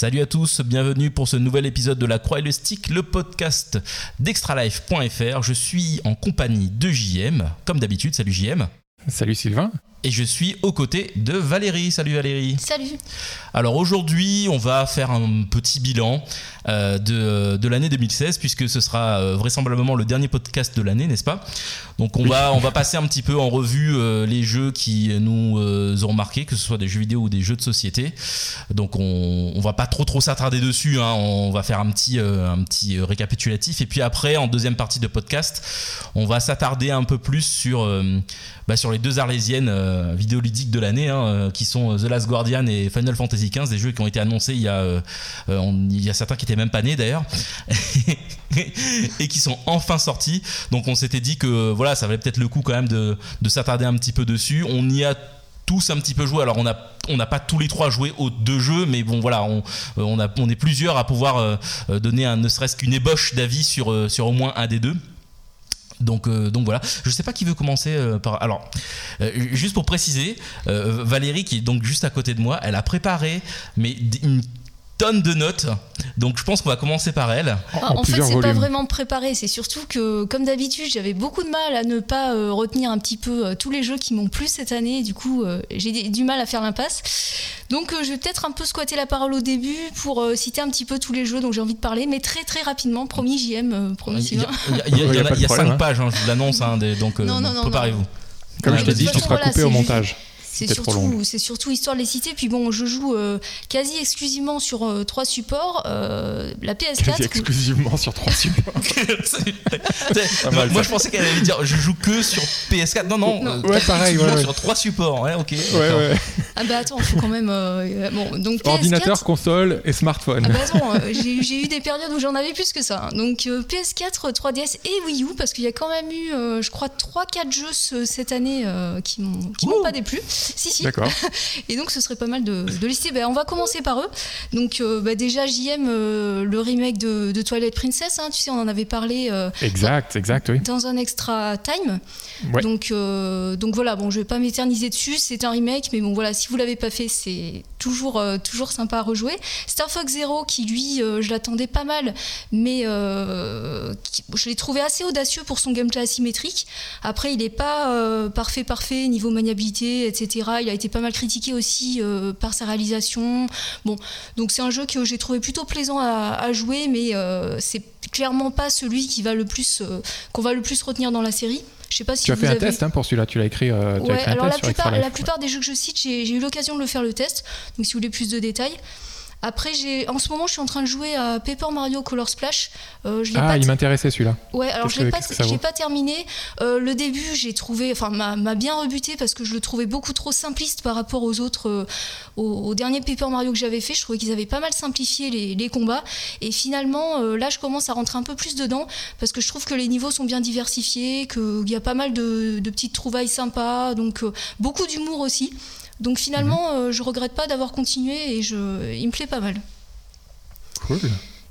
Salut à tous, bienvenue pour ce nouvel épisode de La Croix et le Stick, le podcast d'extralife.fr. Je suis en compagnie de JM, comme d'habitude. Salut JM. Salut Sylvain. Et je suis aux côtés de Valérie. Salut Valérie. Salut. Alors aujourd'hui, on va faire un petit bilan euh, de, de l'année 2016 puisque ce sera euh, vraisemblablement le dernier podcast de l'année, n'est-ce pas? Donc on, va, on va passer un petit peu en revue euh, les jeux qui nous ont marqué, que ce soit des jeux vidéo ou des jeux de société. Donc on, on va pas trop trop s'attarder dessus, hein. on va faire un petit, un petit récapitulatif. Et puis après, en deuxième partie de podcast, on va s'attarder un peu plus sur, bah, sur les deux arlésiennes euh, vidéoludiques de l'année, hein, euh, qui sont euh, The Last Guardian et Final Fantasy XV, des jeux qui ont été annoncés il y a, il y a certains qui étaient même pas nés d'ailleurs, et qui sont enfin sortis. Donc on s'était dit que voilà, ça valait peut-être le coup quand même de, de s'attarder un petit peu dessus. On y a tous un petit peu joué. Alors on n'a pas tous les trois joué aux deux jeux, mais bon voilà, on, est plusieurs à pouvoir donner ne serait-ce qu'une ébauche d'avis sur au moins un des deux. Donc, euh, donc voilà, je sais pas qui veut commencer euh, par. Alors, euh, juste pour préciser, Valérie, qui est donc juste à côté de moi, elle a préparé mais une tonne de notes. Donc je pense qu'on va commencer par elle. En, fait, c'est pas vraiment préparé. C'est surtout que, comme d'habitude, j'avais beaucoup de mal à ne pas retenir un petit peu tous les jeux qui m'ont plu cette année. Du coup, j'ai du mal à faire l'impasse. Donc je vais peut-être un peu squatter la parole au début pour citer un petit peu tous les jeux dont j'ai envie de parler, mais très très rapidement. Promis, JM, promis. Il y a 5 pages, je vous l'annonce, donc préparez-vous. Comme je t'ai dit, tu seras coupé au montage. C'est surtout, c'est surtout histoire de les citer. Puis bon, je joue euh, quasi exclusivement sur euh, trois supports. Euh, la PS4. Quasi exclusivement sur trois supports. moi, je pensais qu'elle allait dire je joue que sur PS4. Non, non. ouais, pareil. Sur trois supports. Ouais, ok. Ouais, ouais. Ah bah attends, faut quand même. bon, donc PS4, Ordinateur, console et smartphone. Ah bah attends, j'ai eu des périodes où j'en avais plus que ça. Donc PS4, 3DS et Wii U parce qu'il y a quand même eu, je crois, 3-4 jeux cette année qui m'ont pas déplu. Si, si. D'accord. Et donc, ce serait pas mal de, de lister. Ben, on va commencer par eux. Donc, euh, bah, déjà, JM, euh, le remake de, de, Twilight Princess, hein, tu sais, on en avait parlé. Euh, exact, dans, exact, oui. Dans un extra time. Donc, donc voilà, bon, je vais pas m'éterniser dessus. C'est un remake, mais bon, voilà, si vous l'avez pas fait, c'est toujours, toujours sympa à rejouer. Star Fox Zero, qui lui, je l'attendais pas mal, mais je l'ai trouvé assez audacieux pour son gameplay asymétrique. Après, il n'est pas parfait, parfait, niveau maniabilité, etc. Il a été pas mal critiqué aussi euh, par sa réalisation. Bon, donc c'est un jeu que j'ai trouvé plutôt plaisant à, jouer, mais euh, c'est clairement pas celui qui va le plus euh, qu'on va le plus retenir dans la série. Je sais pas si tu as fait un test hein, pour celui-là, tu l'as écrit. ouais, alors la plupart, la plupart des jeux que je cite, j'ai eu l'occasion de le faire le test. Donc si vous voulez plus de détails. Après, j'ai, en ce moment, je suis en train de jouer à Paper Mario Color Splash. Euh, ah, il m'intéressait celui-là. Ouais, alors je l'ai pas, pas terminé. Euh, le début, j'ai trouvé, enfin, m'a, bien rebuté parce que je le trouvais beaucoup trop simpliste par rapport aux autres, euh, aux, derniers Paper Mario que j'avais fait. Je trouvais qu'ils avaient pas mal simplifié les, combats. Et finalement, là, je commence à rentrer un peu plus dedans parce que je trouve que les niveaux sont bien diversifiés, qu'il y a pas mal de, de petites trouvailles sympas, donc beaucoup d'humour aussi. Donc finalement, mhm. euh, je regrette pas d'avoir continué et je, il me plaît pas mal. Cool.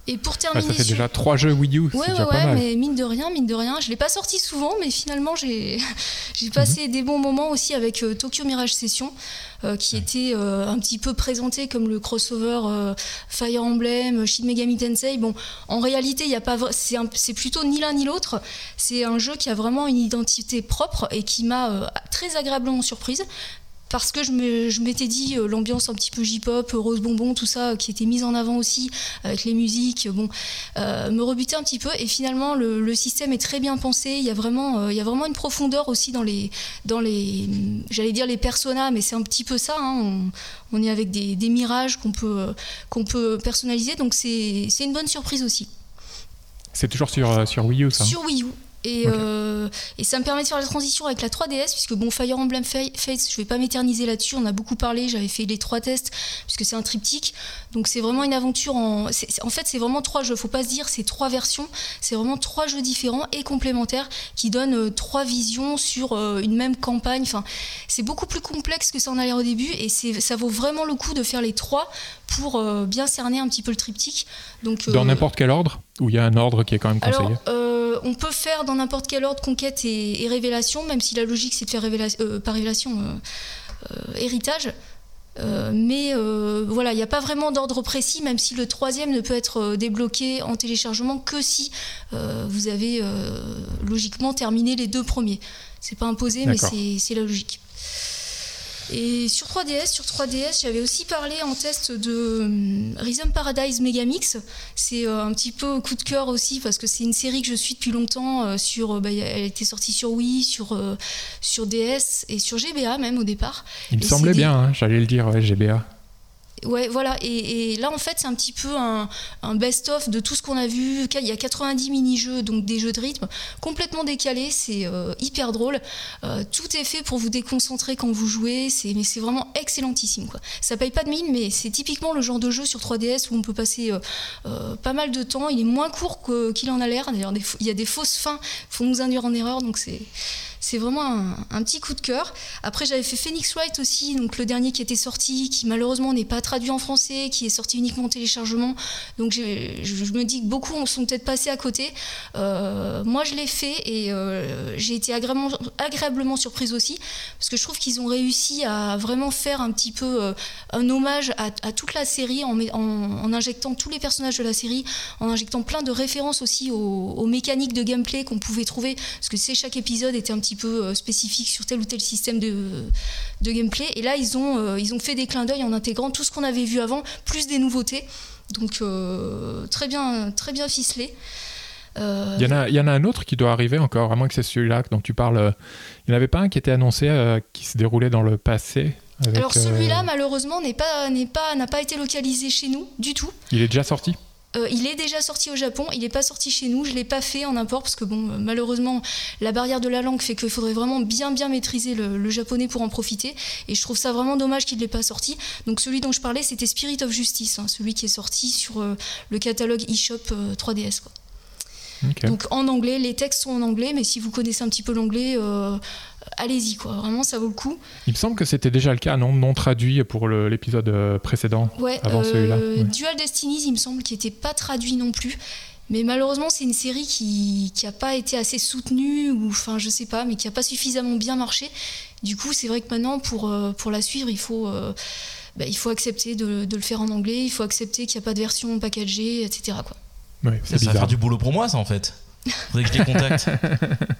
Et pour terminer. ça fait déjà trois jeux Wii U. Ouais, ouais, ouais, mais mine de rien, mine de rien. Je l'ai pas sorti souvent, mais finalement, j'ai passé mhm. des bons moments aussi avec euh, Tokyo Mirage Session, euh, qui était un petit peu présenté comme le crossover Fire Emblem, Shin Megami Tensei. Bon, en réalité, il y a pas. C'est plutôt ni l'un ni l'autre. C'est un jeu qui a vraiment une identité propre et qui m'a très agréablement surprise parce que je m'étais dit euh, l'ambiance un petit peu J-pop, rose bonbon, tout ça qui était mise en avant aussi avec les musiques, bon, euh, me rebutait un petit peu. Et finalement, le, système est très bien pensé. Il y a vraiment, euh, il y a vraiment une profondeur aussi dans les, dans les, j'allais dire les personas, mais c'est un petit peu ça. Hein. on, est avec des, des mirages qu'on peut, qu'on peut personnaliser, donc c'est une bonne surprise aussi. C'est toujours sur, sur Wii U, ça Sur Wii U, euh, et, ça me permet de faire la transition avec la 3DS, puisque bon, Fire Emblem Fates, je vais pas m'éterniser là-dessus, on a beaucoup parlé, j'avais fait les trois tests, puisque c'est un triptyque. Donc c'est vraiment une aventure en. En fait, c'est vraiment trois jeux, faut pas se dire c'est trois versions, c'est vraiment trois jeux différents et complémentaires qui donnent euh, trois visions sur euh, une même campagne. Enfin, c'est beaucoup plus complexe que ça en a l'air au début, et ça vaut vraiment le coup de faire les trois pour bien cerner un petit peu le triptyque. Donc, Dans n'importe quel ordre Ou il y a un ordre qui est quand même conseillé on peut faire dans n'importe quel ordre conquête et, révélation, même si la logique c'est de faire révélation, euh, par révélation euh, euh, héritage. mais voilà, il n'y a pas vraiment d'ordre précis, même si le troisième ne peut être débloqué en téléchargement que si vous avez logiquement terminé les deux premiers. C'est pas imposé, mais c'est la logique. Et sur 3DS, sur 3DS, j'avais aussi parlé en test de hum, Rhythm Paradise Megamix. C'est euh, un petit peu coup de cœur aussi parce que c'est une série que je suis depuis longtemps. Euh, sur, euh, bah, elle était sortie sur Wii, sur, sur DS et sur GBA même au départ. Il me semblait bien, hein, j'allais le dire, GBA. Ouais, voilà. Et, là, en fait, c'est un petit peu un, best-of de tout ce qu'on a vu. Il y a 90 mini-jeux, donc des jeux de rythme, complètement décalés. C'est euh, hyper drôle. Euh, tout est fait pour vous déconcentrer quand vous jouez. Mais c'est vraiment excellentissime. Quoi. Ça paye pas de mine, mais c'est typiquement le genre de jeu sur 3DS où on peut passer euh, pas mal de temps. Il est moins court qu'il en a l'air. D'ailleurs, il y a des fausses fins. Faut nous induire en erreur. Donc, c'est c'est vraiment un, petit coup de cœur. Après, j'avais fait Phoenix Wright aussi, donc le dernier qui était sorti, qui malheureusement n'est pas traduit en français, qui est sorti uniquement en téléchargement. Donc je, me dis que beaucoup sont peut-être passés à côté. Euh, moi, je l'ai fait et euh, j'ai été agréablement, agréablement, surprise aussi, parce que je trouve qu'ils ont réussi à vraiment faire un petit peu euh, un hommage à, toute la série en, en, injectant tous les personnages de la série, en injectant plein de références aussi aux, aux mécaniques de gameplay qu'on pouvait trouver, parce que c'est chaque épisode était un petit peu euh, spécifique sur tel ou tel système de, de gameplay. Et là, ils ont, euh, ils ont fait des clins d'œil en intégrant tout ce qu'on avait vu avant, plus des nouveautés. Donc euh, très bien, très bien ficelé. Il, y en a, il y en a un autre qui doit arriver encore, à moins que c'est celui-là dont tu parles. Il n'y en avait pas un qui était annoncé, qui se déroulait dans le passé Alors celui-là, malheureusement, n'est pas, n'est pas, n'a pas été localisé chez nous du tout. Il est déjà sorti? Euh, il est déjà sorti au Japon, il n'est pas sorti chez nous, je ne l'ai pas fait en import parce que bon, euh, malheureusement, la barrière de la langue fait qu'il faudrait vraiment bien bien maîtriser le, japonais pour en profiter. Et je trouve ça vraiment dommage qu'il ne l'ait pas sorti. Donc celui dont je parlais, c'était Spirit of Justice, hein, celui qui est sorti sur euh, le catalogue eShop 3DS. Donc en anglais, les textes sont en anglais, mais si vous connaissez un petit peu l'anglais, allez-y, quoi. Vraiment, ça vaut le coup. Il me semble que c'était déjà le cas, non, non traduit pour l'épisode euh, précédent, ouais, avant celui-là. Euh, Dual Destinies, il me semble, qui n'était pas traduit non plus. Mais malheureusement, c'est une série qui n'a pas été assez soutenue, ou enfin, je sais pas, mais qui n'a pas suffisamment bien marché. Du coup, c'est vrai que maintenant, pour, euh, pour la suivre, il faut, bah, il faut accepter de, de, le faire en anglais, il faut accepter qu'il n'y a pas de version packagée, etc. Quoi. Ouais, ça va faire du boulot pour moi, ça, en fait. Faudrait que je les contacte.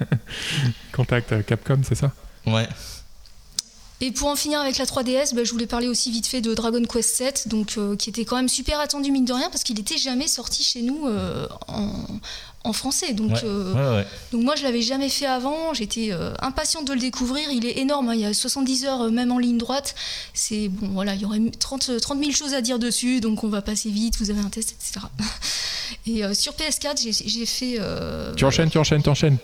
Contact euh, Capcom, c'est ça? Ouais. Et pour en finir avec la 3DS, bah, je voulais parler aussi vite fait de Dragon Quest 7, donc, euh, qui était quand même super attendu mine de rien parce qu'il n'était jamais sorti chez nous euh, en, en français. Donc, euh, donc moi, je l'avais jamais fait avant. J'étais euh, impatiente de le découvrir. Il est énorme. Hein. Il y a 70 heures, euh, même en ligne droite. C'est bon, voilà, il y aurait 30, 30 000 choses à dire dessus. Donc on va passer vite. Vous avez un test, etc. Et sur PS4, j'ai fait. tu enchaînes, tu enchaînes, tu enchaînes.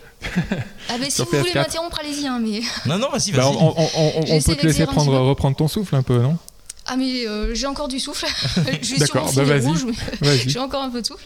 Ah, ben si vous voulez m'interrompre, allez-y. Hein, mais... Non, non, vas-y, vas-y. Bah, on, peut te laisser prendre, reprendre ton souffle un peu, non? Ah mais j'ai encore du souffle. je suis sur mon bah, rouge, j'ai encore un peu de souffle.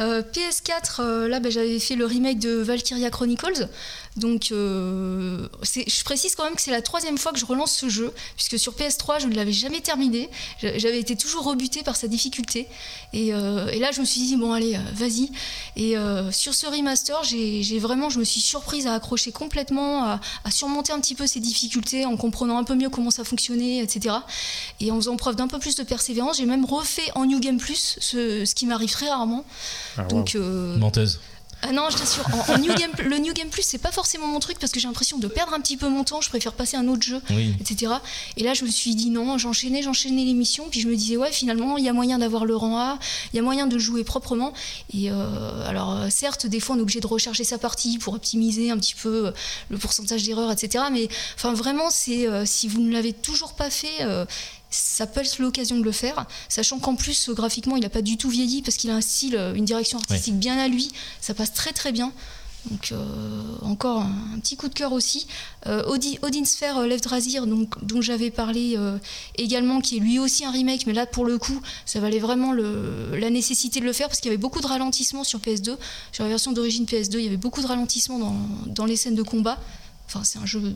Euh, PS4, euh, là, bah, j'avais fait le remake de Valkyria Chronicles. Donc, euh, je précise quand même que c'est la troisième fois que je relance ce jeu, puisque sur PS3, je ne l'avais jamais terminé. J'avais été toujours rebutée par sa difficulté. Et, là, je me suis dit, bon, allez, vas-y. Et sur ce remaster, j'ai vraiment, je me suis surprise à accrocher complètement, à, surmonter un petit peu ces difficultés en comprenant un peu mieux comment ça fonctionnait, etc. Et en faisant preuve d'un peu plus de persévérance, j'ai même refait en New Game Plus, ce, ce qui m'arrive très rarement. Ah, Donc, euh, Menteuse. Ah non, je t'assure, en, New Game, le New Game Plus, c'est pas forcément mon truc parce que j'ai l'impression de perdre un petit peu mon temps. Je préfère passer à un autre jeu, etc. Et là, je me suis dit non, j'enchaînais, j'enchaînais l'émission. Puis je me disais, ouais, finalement, il y a moyen d'avoir le rang A, il y a moyen de jouer proprement. Et euh, alors, euh, certes, des fois, on est obligé de recharger sa partie pour optimiser un petit peu le pourcentage d'erreurs, etc. Mais enfin, vraiment, c'est si vous ne l'avez toujours pas fait, ça peut être l'occasion de le faire, sachant qu'en plus graphiquement il n'a pas du tout vieilli parce qu'il a un style, euh, une direction artistique bien à lui, ça passe très très bien. Donc euh, encore un, petit coup de cœur aussi. Euh, Odin Sphere euh, Left Razir, donc, dont j'avais parlé également, qui est lui aussi un remake, mais là pour le coup, ça valait vraiment le, la nécessité de le faire parce qu'il y avait beaucoup de ralentissements sur PS2. Sur la version d'origine PS2, il y avait beaucoup de ralentissements dans, dans les scènes de combat. Enfin, c'est un jeu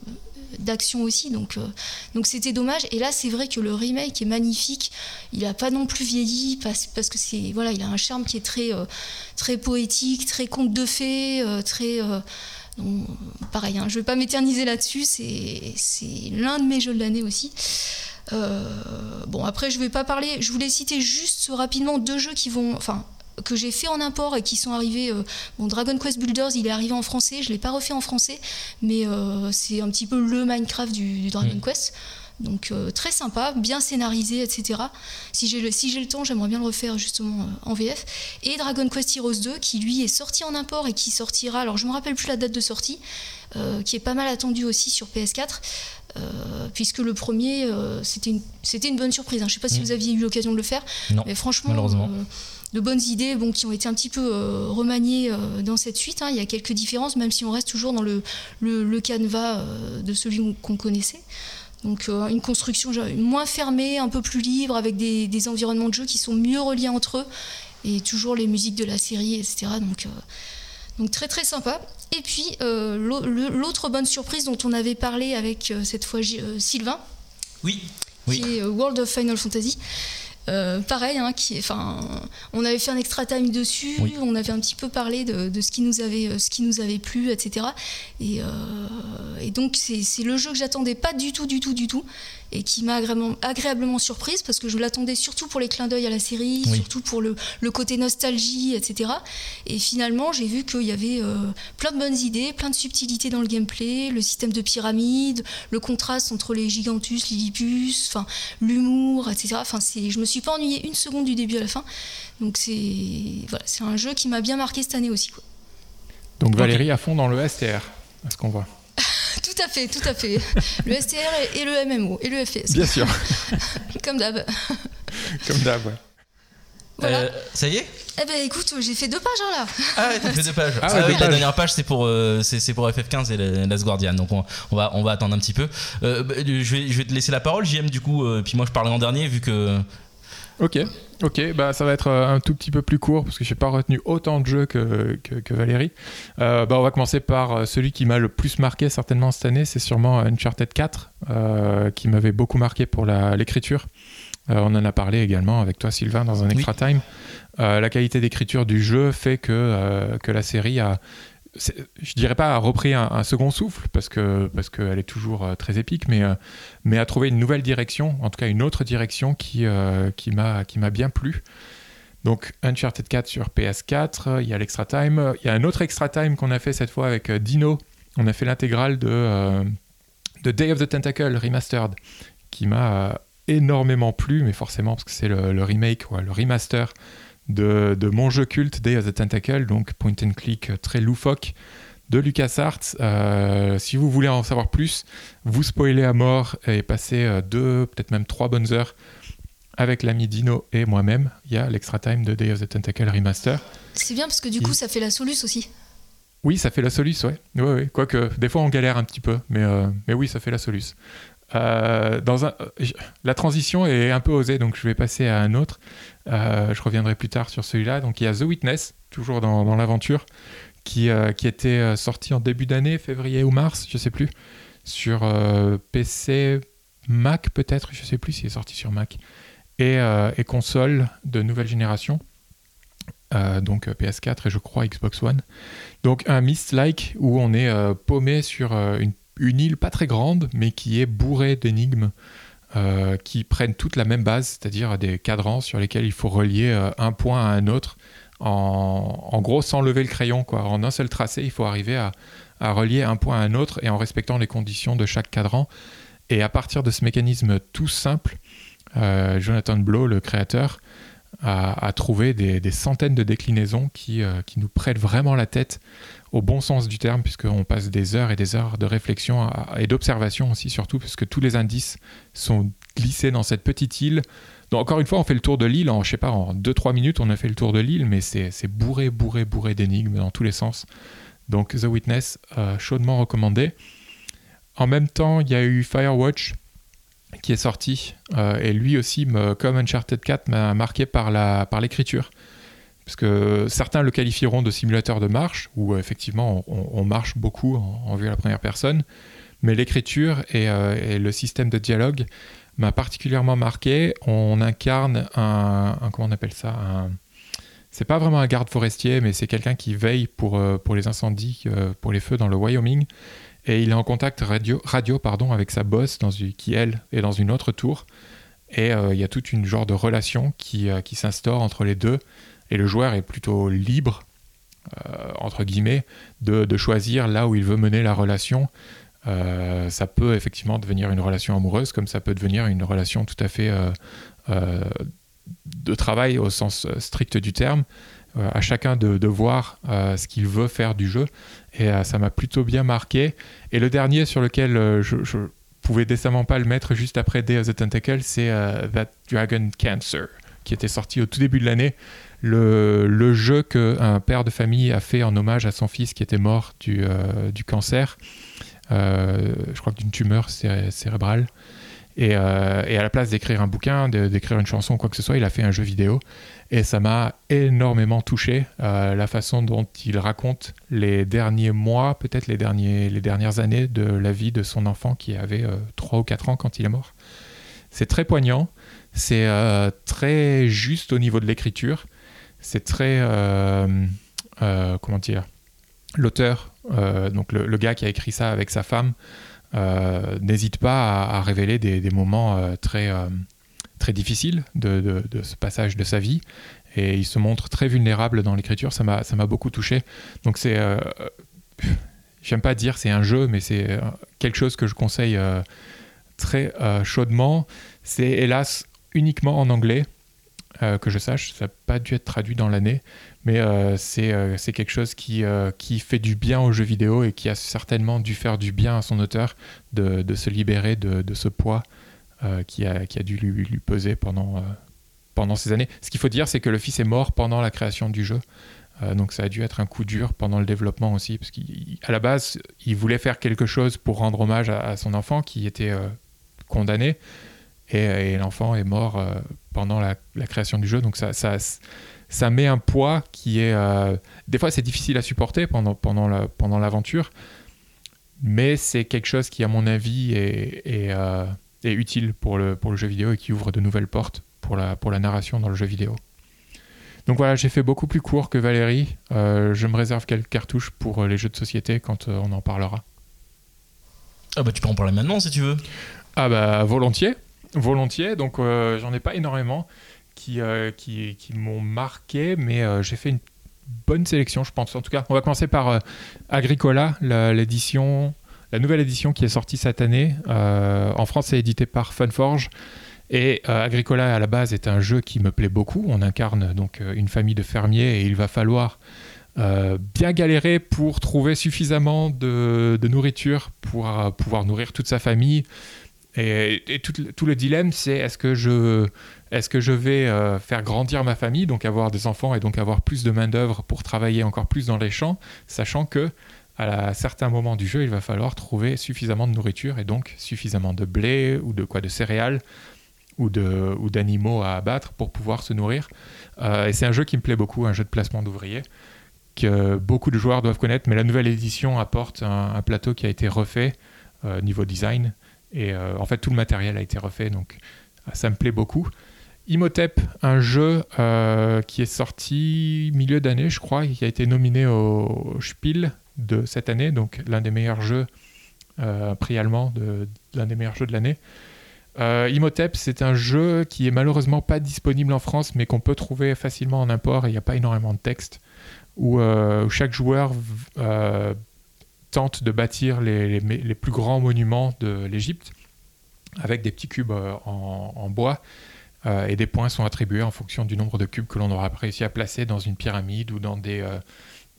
d'action aussi, donc euh, donc c'était dommage. Et là, c'est vrai que le remake est magnifique. Il a pas non plus vieilli parce, parce que c'est voilà, il a un charme qui est très euh, très poétique, très conte de fées, euh, très pareil. Hein, je vais pas m'éterniser là-dessus. C'est c'est l'un de mes jeux de l'année aussi. bon, après, je vais pas parler. Je voulais citer juste rapidement deux jeux qui vont. Enfin, que j'ai fait en import et qui sont arrivés. bon, Dragon Quest Builders, il est arrivé en français. Je l'ai pas refait en français, mais c'est un petit peu le Minecraft du, Dragon mm. Quest. Donc euh, très sympa, bien scénarisé, etc. Si j'ai le, si le temps, j'aimerais bien le refaire justement euh, en VF. Et Dragon Quest Heroes 2, qui lui est sorti en import et qui sortira, alors je me rappelle plus la date de sortie, euh, qui est pas mal attendu aussi sur PS4. puisque le premier, c'était une, une, bonne surprise. Hein. Je ne sais pas si mm. vous aviez eu l'occasion de le faire, mais franchement, de bonnes idées bon, qui ont été un petit peu remaniées dans cette suite. Hein. Il y a quelques différences, même si on reste toujours dans le, le, le canevas de celui qu'on connaissait. Donc euh, une construction moins fermée, un peu plus libre, avec des, environnements de jeu qui sont mieux reliés entre eux, et toujours les musiques de la série, etc. Donc, euh, donc très très sympa. Et puis euh, l'autre bonne surprise dont on avait parlé avec cette fois Sylvain, oui. qui est World of Final Fantasy. Euh, pareil, hein, qui, enfin, on avait fait un extra time dessus, on avait un petit peu parlé de, ce, qui nous avait, euh, ce qui nous avait plu, etc. Et, euh, et donc c'est le jeu que j'attendais pas du tout, du tout, du tout et qui m'a agréablement, surprise parce que je l'attendais surtout pour les clins d'œil à la série, surtout pour le, côté nostalgie, etc. Et finalement, j'ai vu qu'il y avait euh, plein de bonnes idées, plein de subtilités dans le gameplay, le système de pyramide, le contraste entre les Gigantus, Lillipus, enfin l'humour, etc. Enfin, je me suis pas ennuyée une seconde du début à la fin. Donc c'est voilà, c'est un jeu qui m'a bien marqué cette année aussi. Quoi. Donc Valérie à fond dans le STR, est ce qu'on voit. tout à fait, tout à fait. Le STR et le MMO et le FPS. Bien sûr. Comme d'hab. Comme d'hab, ouais. Voilà. Euh, ça y est? Eh ben écoute, j'ai fait deux pages hein, là. Ah ouais, t'as fait deux pages. Ah, ah oui, la dernière page c'est pour euh, c'est pour FF15 et Last Guardian. Donc on, va on va attendre un petit peu. Euh, bah, je vais je vais te laisser la parole, JM du coup. puis moi je parlerai en dernier vu que. Ok. Ok, bah ça va être euh, un tout petit peu plus court parce que je n'ai pas retenu autant de jeux que, que, Valérie. Euh, bah on va commencer par euh, celui qui m'a le plus marqué certainement cette année, c'est sûrement Uncharted 4, qui m'avait beaucoup marqué pour l'écriture. on en a parlé également avec toi Sylvain dans un extra time. la qualité d'écriture du jeu fait que, que la série a je dirais pas a repris un, second souffle parce que parce qu'elle est toujours euh, très épique, mais euh, mais a trouvé une nouvelle direction, en tout cas une autre direction qui euh, qui m'a qui m'a bien plu. Donc Uncharted 4 sur PS4, il y a l'extra time, il y a un autre extra time qu'on a fait cette fois avec Dino. On a fait l'intégrale de de Day of the Tentacle remastered qui m'a énormément plu, mais forcément parce que c'est le, remake, le remaster de, mon jeu culte Day of the Tentacle, donc point and click très loufoque de LucasArts. Euh, si vous voulez en savoir plus, vous spoilez à mort et passez euh, deux, peut-être même trois bonnes heures avec l'ami Dino et moi-même. Il y a l'extra time de Day of the Tentacle Remaster. C'est bien parce que du coup, ça fait la soluce aussi. Oui, ça fait la soluce, ouais. ouais, ouais. Quoique, des fois, on galère un petit peu, mais, euh, mais oui, ça fait la soluce. dans un, la transition est un peu osée, donc je vais passer à un autre. Euh, je reviendrai plus tard sur celui-là. Donc il y a The Witness, toujours dans, l'aventure, qui, euh, qui était euh, sorti en début d'année, février ou mars, je sais plus, sur PC, Mac peut-être, je sais plus s'il est sorti sur Mac, et, et console de nouvelle génération. donc PS4 et je crois Xbox One. Donc un Myst-like où on est paumé sur une, île pas très grande mais qui est bourrée d'énigmes euh, qui prennent toutes la même base, c'est-à-dire des cadrans sur lesquels il faut relier euh, un point à un autre. En, gros, sans lever le crayon, quoi. En un seul tracé, il faut arriver à, relier un point à un autre et en respectant les conditions de chaque cadran. Et à partir de ce mécanisme tout simple, euh, Jonathan Blow, le créateur, a, trouvé des, centaines de déclinaisons qui, qui nous prêtent vraiment la tête au bon sens du terme, puisqu'on passe des heures et des heures de réflexion et d'observation aussi, surtout, puisque tous les indices sont glissés dans cette petite île. Donc, encore une fois, on fait le tour de l'île en, je sais pas, en 2-3 minutes, on a fait le tour de l'île, mais c'est bourré, bourré, bourré d'énigmes dans tous les sens. Donc, The Witness, euh, chaudement recommandé. En même temps, il y a eu Firewatch qui est sorti, euh, et lui aussi, me, comme Uncharted 4, m'a marqué par l'écriture. Parce que certains le qualifieront de simulateur de marche, où euh, effectivement on, marche beaucoup en, vue à la première personne, mais l'écriture et, euh, le système de dialogue m'a particulièrement marqué. On incarne un, comment on appelle ça c'est pas vraiment un garde forestier, mais c'est quelqu'un qui veille pour, euh, pour les incendies, pour les feux dans le Wyoming. et il est en contact radio, radio pardon, avec sa boss dans une, qui, elle, est dans une autre tour. Et il y a toute une genre de relation qui, qui s'instaure entre les deux. Et le joueur est plutôt libre, entre guillemets, de, choisir là où il veut mener la relation. ça peut effectivement devenir une relation amoureuse, comme ça peut devenir une relation tout à fait de travail au sens strict du terme. Euh, à chacun de, voir euh, ce qu'il veut faire du jeu. Et euh, ça m'a plutôt bien marqué. Et le dernier sur lequel je, je pouvais décemment pas le mettre juste après Day of the Tentacle, c'est That Dragon Cancer, qui était sorti au tout début de l'année. Le, le, jeu qu'un père de famille a fait en hommage à son fils qui était mort du, du cancer, je crois que d'une tumeur cérébrale. Et, et, à la place d'écrire un bouquin, d'écrire une chanson, quoi que ce soit, il a fait un jeu vidéo. Et ça m'a énormément touché, euh, la façon dont il raconte les derniers mois, peut-être les, les dernières années de la vie de son enfant qui avait euh, 3 ou 4 ans quand il est mort. C'est très poignant, c'est euh, très juste au niveau de l'écriture, c'est très... Euh, comment dire L'auteur, donc le, gars qui a écrit ça avec sa femme, n'hésite pas à, révéler des, moments très très de, ce passage de sa vie et il se montre très vulnérable dans l'écriture. Ça m'a, ça m'a beaucoup touché. Donc c'est, euh, j'aime pas dire c'est un jeu, mais c'est euh, quelque chose que je conseille euh, très chaudement. C'est hélas uniquement en anglais. Que je sache, ça n'a pas dû être traduit dans l'année, mais c'est, c'est quelque chose qui, qui fait du bien aux jeux vidéo et qui a certainement dû faire du bien à son auteur de, de se libérer de, de ce poids euh, qui, a, qui, a, dû lui, peser pendant, euh, pendant ces années. Ce qu'il faut dire, c'est que le fils est mort pendant la création du jeu. Euh, donc ça a dû être un coup dur pendant le développement aussi, parce qu'à la base, il voulait faire quelque chose pour rendre hommage à, son enfant qui était condamné, et, l'enfant est mort pendant la, la, création du jeu. Donc ça, ça, ça met un poids qui est... des fois, c'est difficile à supporter pendant, pendant, la, pendant l'aventure, mais c'est quelque chose qui, à mon avis, est... est utile pour le, pour le jeu vidéo et qui ouvre de nouvelles portes pour la, pour la narration dans le jeu vidéo. Donc voilà, j'ai fait beaucoup plus court que Valérie. Euh, je me réserve quelques cartouches pour euh, les jeux de société quand euh, on en parlera. Ah bah tu peux en parler maintenant si tu veux. Ah bah volontiers, volontiers. Donc j'en ai pas énormément qui, qui, qui m'ont marqué, mais j'ai fait une bonne sélection, je pense. En tout cas, on va commencer par Agricola, l'édition la nouvelle édition qui est sortie cette année. Euh, en France, c'est édité par Funforge. Et euh, Agricola, à la base, est un jeu qui me plaît beaucoup. On incarne donc euh, une famille de fermiers et il va falloir bien galérer pour trouver suffisamment de, nourriture pour pouvoir nourrir toute sa famille. Et, tout, le dilemme, c'est est-ce que je, vais faire grandir ma famille, donc avoir des enfants et donc avoir plus de main-d'œuvre pour travailler encore plus dans les champs, sachant que à certains moments du jeu, il va falloir trouver suffisamment de nourriture et donc suffisamment de blé ou de quoi de céréales ou d'animaux à abattre pour pouvoir se nourrir. Euh, et c'est un jeu qui me plaît beaucoup, un jeu de placement d'ouvriers que beaucoup de joueurs doivent connaître. Mais la nouvelle édition apporte un, plateau qui a été refait euh, niveau design et euh, en fait tout le matériel a été refait, donc ça me plaît beaucoup. Imhotep, un jeu qui est sorti milieu d'année, je crois, qui a été nominé au Spiel de cette année, donc l'un des meilleurs jeux, euh, prix allemand, l'un des meilleurs jeux de l'année. Euh, Imhotep, c'est un jeu qui est malheureusement pas disponible en France, mais qu'on peut trouver facilement en import et il n'y a pas énormément de texte, où, euh, chaque joueur euh, tente de bâtir les, plus grands monuments de l'Égypte avec des petits cubes en, en bois. et des points sont attribués en fonction du nombre de cubes que l'on aura réussi à placer dans une pyramide ou dans des,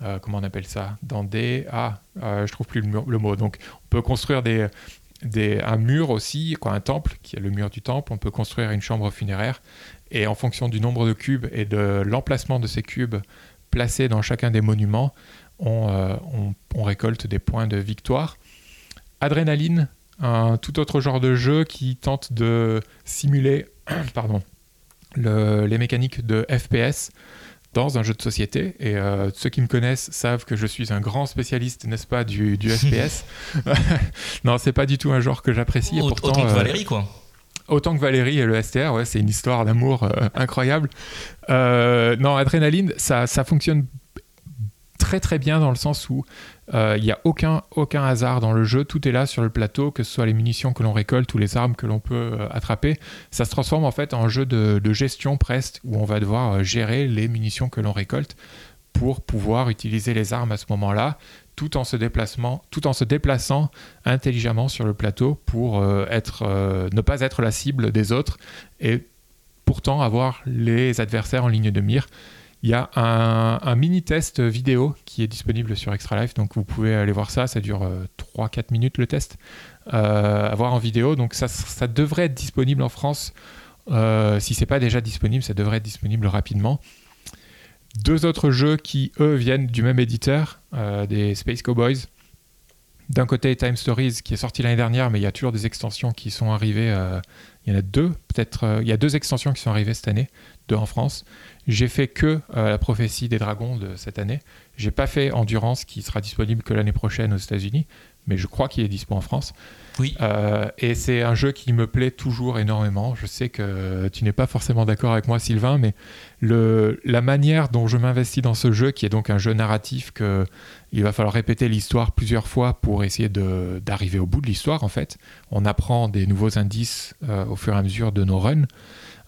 euh, comment on appelle ça Dans des. Ah, euh, je trouve plus le, mot. Donc, on peut construire des, un mur aussi, quoi, un temple, qui est le mur du temple. On peut construire une chambre funéraire. Et en fonction du nombre de cubes et de l'emplacement de ces cubes placés dans chacun des monuments, on, euh, on, récolte des points de victoire. Adrénaline, un tout autre genre de jeu qui tente de simuler pardon, le, les mécaniques de FPS dans un jeu de société. Et euh, ceux qui me connaissent savent que je suis un grand spécialiste, n'est-ce pas, du, du FPS. non, c'est pas du tout un genre que j'apprécie. autant que euh, Valérie, quoi. Autant que Valérie et le STR, ouais, c'est une histoire d'amour euh, incroyable. non, Adrénaline, ça, ça fonctionne très très bien dans le sens où euh, il n'y a aucun, aucun hasard dans le jeu, tout est là sur le plateau, que ce soit les munitions que l'on récolte ou les armes que l'on peut euh, attraper. Ça se transforme en fait en jeu de, gestion presque, où on va devoir euh, gérer les munitions que l'on récolte pour pouvoir utiliser les armes à ce moment-là, tout en se tout en se déplaçant intelligemment sur le plateau pour être, ne pas être la cible des autres et pourtant avoir les adversaires en ligne de mire. Il y a un, mini test vidéo qui est disponible sur Extra Life, donc vous pouvez aller voir ça. Ça dure 3-4 euh, minutes le test euh, à voir en vidéo. Donc ça, ça devrait être disponible en France. Euh, si c'est pas déjà disponible, ça devrait être disponible rapidement. Deux autres jeux qui eux viennent du même éditeur, des Space Cowboys. D'un côté Time Stories qui est sorti l'année dernière, mais il y a toujours des extensions qui sont arrivées. il y en a deux, peut-être. il y a deux extensions qui sont arrivées cette année, deux en France. J'ai fait que euh, la prophétie des dragons de cette année. J'ai pas fait Endurance qui sera disponible que l'année prochaine aux États-Unis, mais je crois qu'il est disponible en France. Oui. Euh, et c'est un jeu qui me plaît toujours énormément. Je sais que tu n'es pas forcément d'accord avec moi, Sylvain, mais le, la manière dont je m'investis dans ce jeu, qui est donc un jeu narratif que il va falloir répéter l'histoire plusieurs fois pour essayer d'arriver au bout de l'histoire. En fait, on apprend des nouveaux indices euh, au fur et à mesure de nos runs.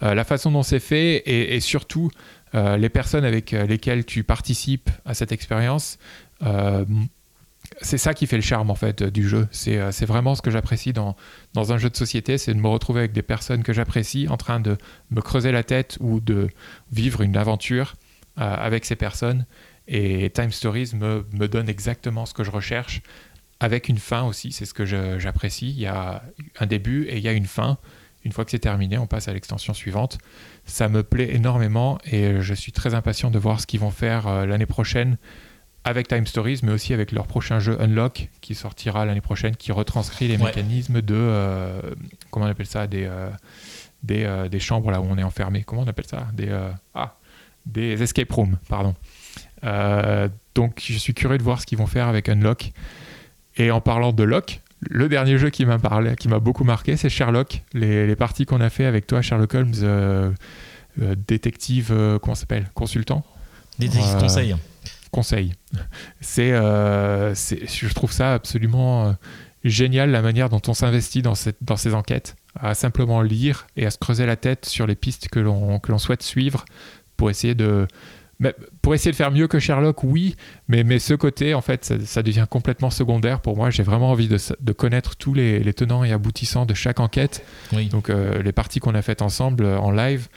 Euh, la façon dont c'est fait et, surtout euh, les personnes avec euh, lesquelles tu participes à cette expérience c'est ça qui fait le charme en fait du jeu. C'est vraiment ce que j'apprécie dans, dans un jeu de société, c'est de me retrouver avec des personnes que j'apprécie en train de me creuser la tête ou de vivre une aventure avec ces personnes. Et Time Stories me, me, donne exactement ce que je recherche, avec une fin aussi, c'est ce que j'apprécie. Il y a un début et il y a une fin. Une fois que c'est terminé, on passe à l'extension suivante. Ça me plaît énormément et je suis très impatient de voir ce qu'ils vont faire euh, l'année prochaine avec Time Stories, mais aussi avec leur prochain jeu Unlock qui sortira l'année prochaine, qui retranscrit les mécanismes de. Euh, comment on appelle ça Des, euh, des, des, chambres là où on est enfermé. Comment on appelle ça? Des. ah Des escape rooms, pardon. donc je suis curieux de voir ce qu'ils vont faire avec Unlock. Et en parlant de Lock, le dernier jeu qui m'a parlé, qui m'a beaucoup marqué, c'est Sherlock. Les, parties qu'on a fait avec toi, Sherlock Holmes, euh, euh, détective, euh, comment s'appelle, consultant. Détective conseil. Conseil. C'est, je trouve ça absolument génial la manière dont on s'investit dans, dans ces enquêtes, à simplement lire et à se creuser la tête sur les pistes que l'on, que l'on souhaite suivre pour essayer de pour essayer de faire mieux que Sherlock, oui, mais, mais ce côté, en fait, ça, devient complètement secondaire pour moi. J'ai vraiment envie de, de connaître tous les, les, tenants et aboutissants de chaque enquête. Donc, euh, les parties qu'on a faites ensemble euh, en live,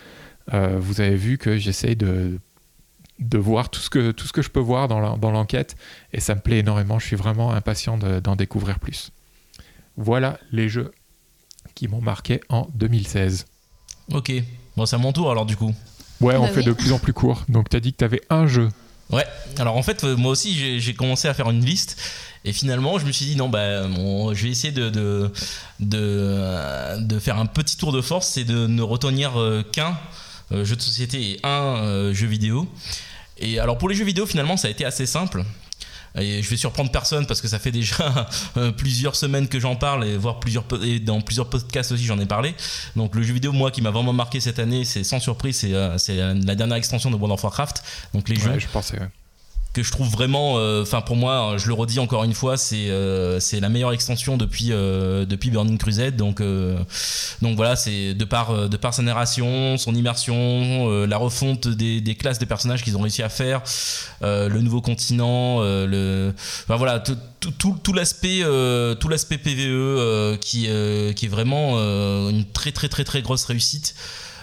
euh, vous avez vu que j'essaye de, de voir tout ce, que, tout ce que je peux voir dans l'enquête, et ça me plaît énormément. Je suis vraiment impatient d'en découvrir plus. Voilà les jeux qui m'ont marqué en 2016. Ok, bon, c'est à mon tour alors du coup. Ouais, on bah fait de plus en plus court. Donc, tu as dit que tu avais un jeu. Ouais, alors en fait, euh, moi aussi, j'ai commencé à faire une liste. Et finalement, je me suis dit, non, bah, je vais essayer de, de, de, faire un petit tour de force, c'est de ne retenir euh, qu'un euh, jeu de société et un jeu vidéo. Et alors pour les jeux vidéo, finalement, ça a été assez simple. Et je vais surprendre personne parce que ça fait déjà euh, plusieurs semaines que j'en parle et voir plusieurs et dans plusieurs podcasts aussi j'en ai parlé. Donc le jeu vidéo moi qui m'a vraiment marqué cette année, c'est sans surprise, c'est euh, la dernière extension de World of Warcraft. Donc les jeux. Je pensais, que je trouve vraiment, euh, enfin pour moi, je le redis encore une fois, c'est euh, c'est la meilleure extension depuis euh, depuis Burning Crusade. Donc donc voilà, c'est de par de par sa narration, son immersion, la refonte des, des classes de personnages qu'ils ont réussi à faire, le nouveau continent, le, enfin voilà tout, tout, tout l'aspect tout l'aspect PVE qui qui est vraiment une très très très très grosse réussite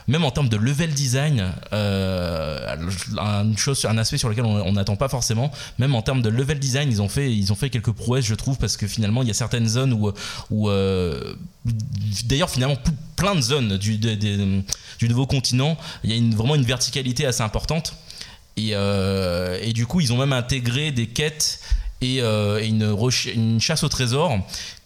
même en termes de level design, euh, un aspect sur lequel on n'attend pas forcément, même en termes de level design, ils ont fait, ils ont fait quelques prouesses, je trouve, parce que finalement, il y a certaines zones où, euh, d'ailleurs, finalement, plein de zones du, nouveau continent, il y a une, vraiment une verticalité assez importante. Et, euh, du coup, ils ont même intégré des quêtes et, une, chasse au trésor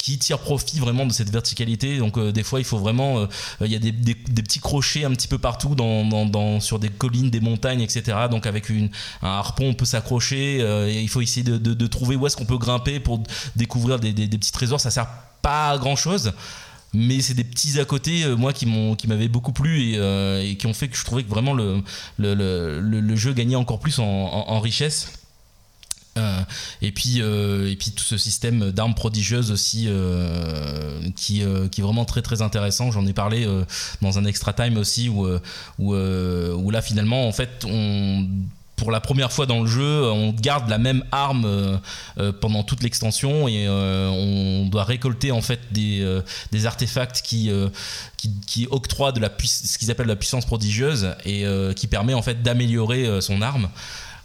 qui tire profit vraiment de cette verticalité. Donc euh, des fois, il faut vraiment, euh, il y a des, petits crochets un petit peu partout dans, sur des collines, des montagnes, etc. Donc avec une, un harpon, on peut s'accrocher. Euh, et il faut essayer de, trouver où est-ce qu'on peut grimper pour découvrir des, petits trésors. Ça sert pas à grand chose mais c'est des petits à côté moi qui m'avaient beaucoup plu et, qui ont fait que je trouvais que vraiment le le, le, jeu gagnait encore plus en richesse Euh, et puis euh, et puis tout ce système d'armes prodigieuses aussi euh, qui, qui est vraiment très très intéressant j'en ai parlé dans un extra time aussi où où, là finalement en fait pour la première fois dans le jeu, on garde la même arme pendant toute l'extension et on doit récolter en fait des, des artefacts qui, qui, qui, octroient de la ce qu'ils appellent la puissance prodigieuse et qui permet en fait d'améliorer son arme.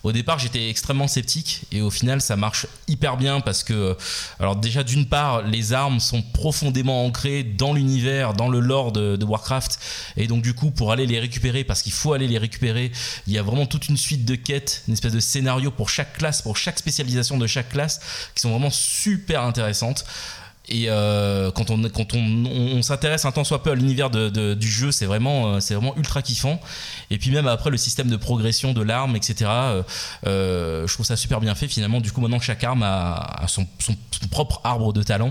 Au départ, j'étais extrêmement sceptique et au final, ça marche hyper bien parce que, alors déjà d'une part, les armes sont profondément ancrées dans l'univers, dans le lore de, Warcraft et donc du coup, pour aller les récupérer, parce qu'il faut aller les récupérer, il y a vraiment toute une suite de quêtes, une espèce de scénario pour chaque classe, pour chaque spécialisation de chaque classe, qui sont vraiment super intéressantes. Et euh, quand on, quand on, on, s'intéresse un tant soit peu à l'univers de, du jeu, c'est vraiment, euh, c'est vraiment ultra kiffant. Et puis même après le système de progression de l'arme, etc. Euh, je trouve ça super bien fait. Finalement, du coup, maintenant chaque arme a, son, son, propre arbre de talent.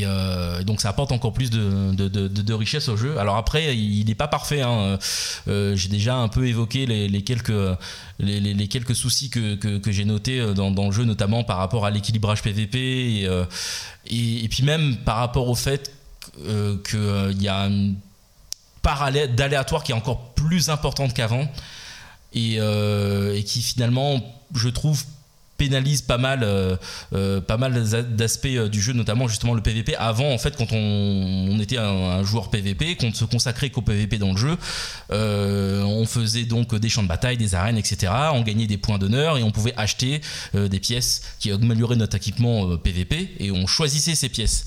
Euh, et donc ça apporte encore plus de, richesse au jeu. Alors après, il n'est pas parfait. Hein. Euh, j'ai déjà un peu évoqué les, quelques, soucis que, j'ai notés euh, dans, le jeu, notamment par rapport à l'équilibrage PVP et, puis même par rapport au fait qu'il y a une part d'aléatoire qui est encore plus importante qu'avant et qui finalement, je trouve, pénalise pas mal, euh, euh, pas mal d'aspects euh, du jeu, notamment justement le PVP. Avant, en fait, quand on, était un, joueur PVP, qu'on ne se consacrait qu'au PVP dans le jeu, on faisait donc des champs de bataille, des arènes, etc. On gagnait des points d'honneur et on pouvait acheter des pièces qui amélioraient notre équipement PVP et on choisissait ces pièces.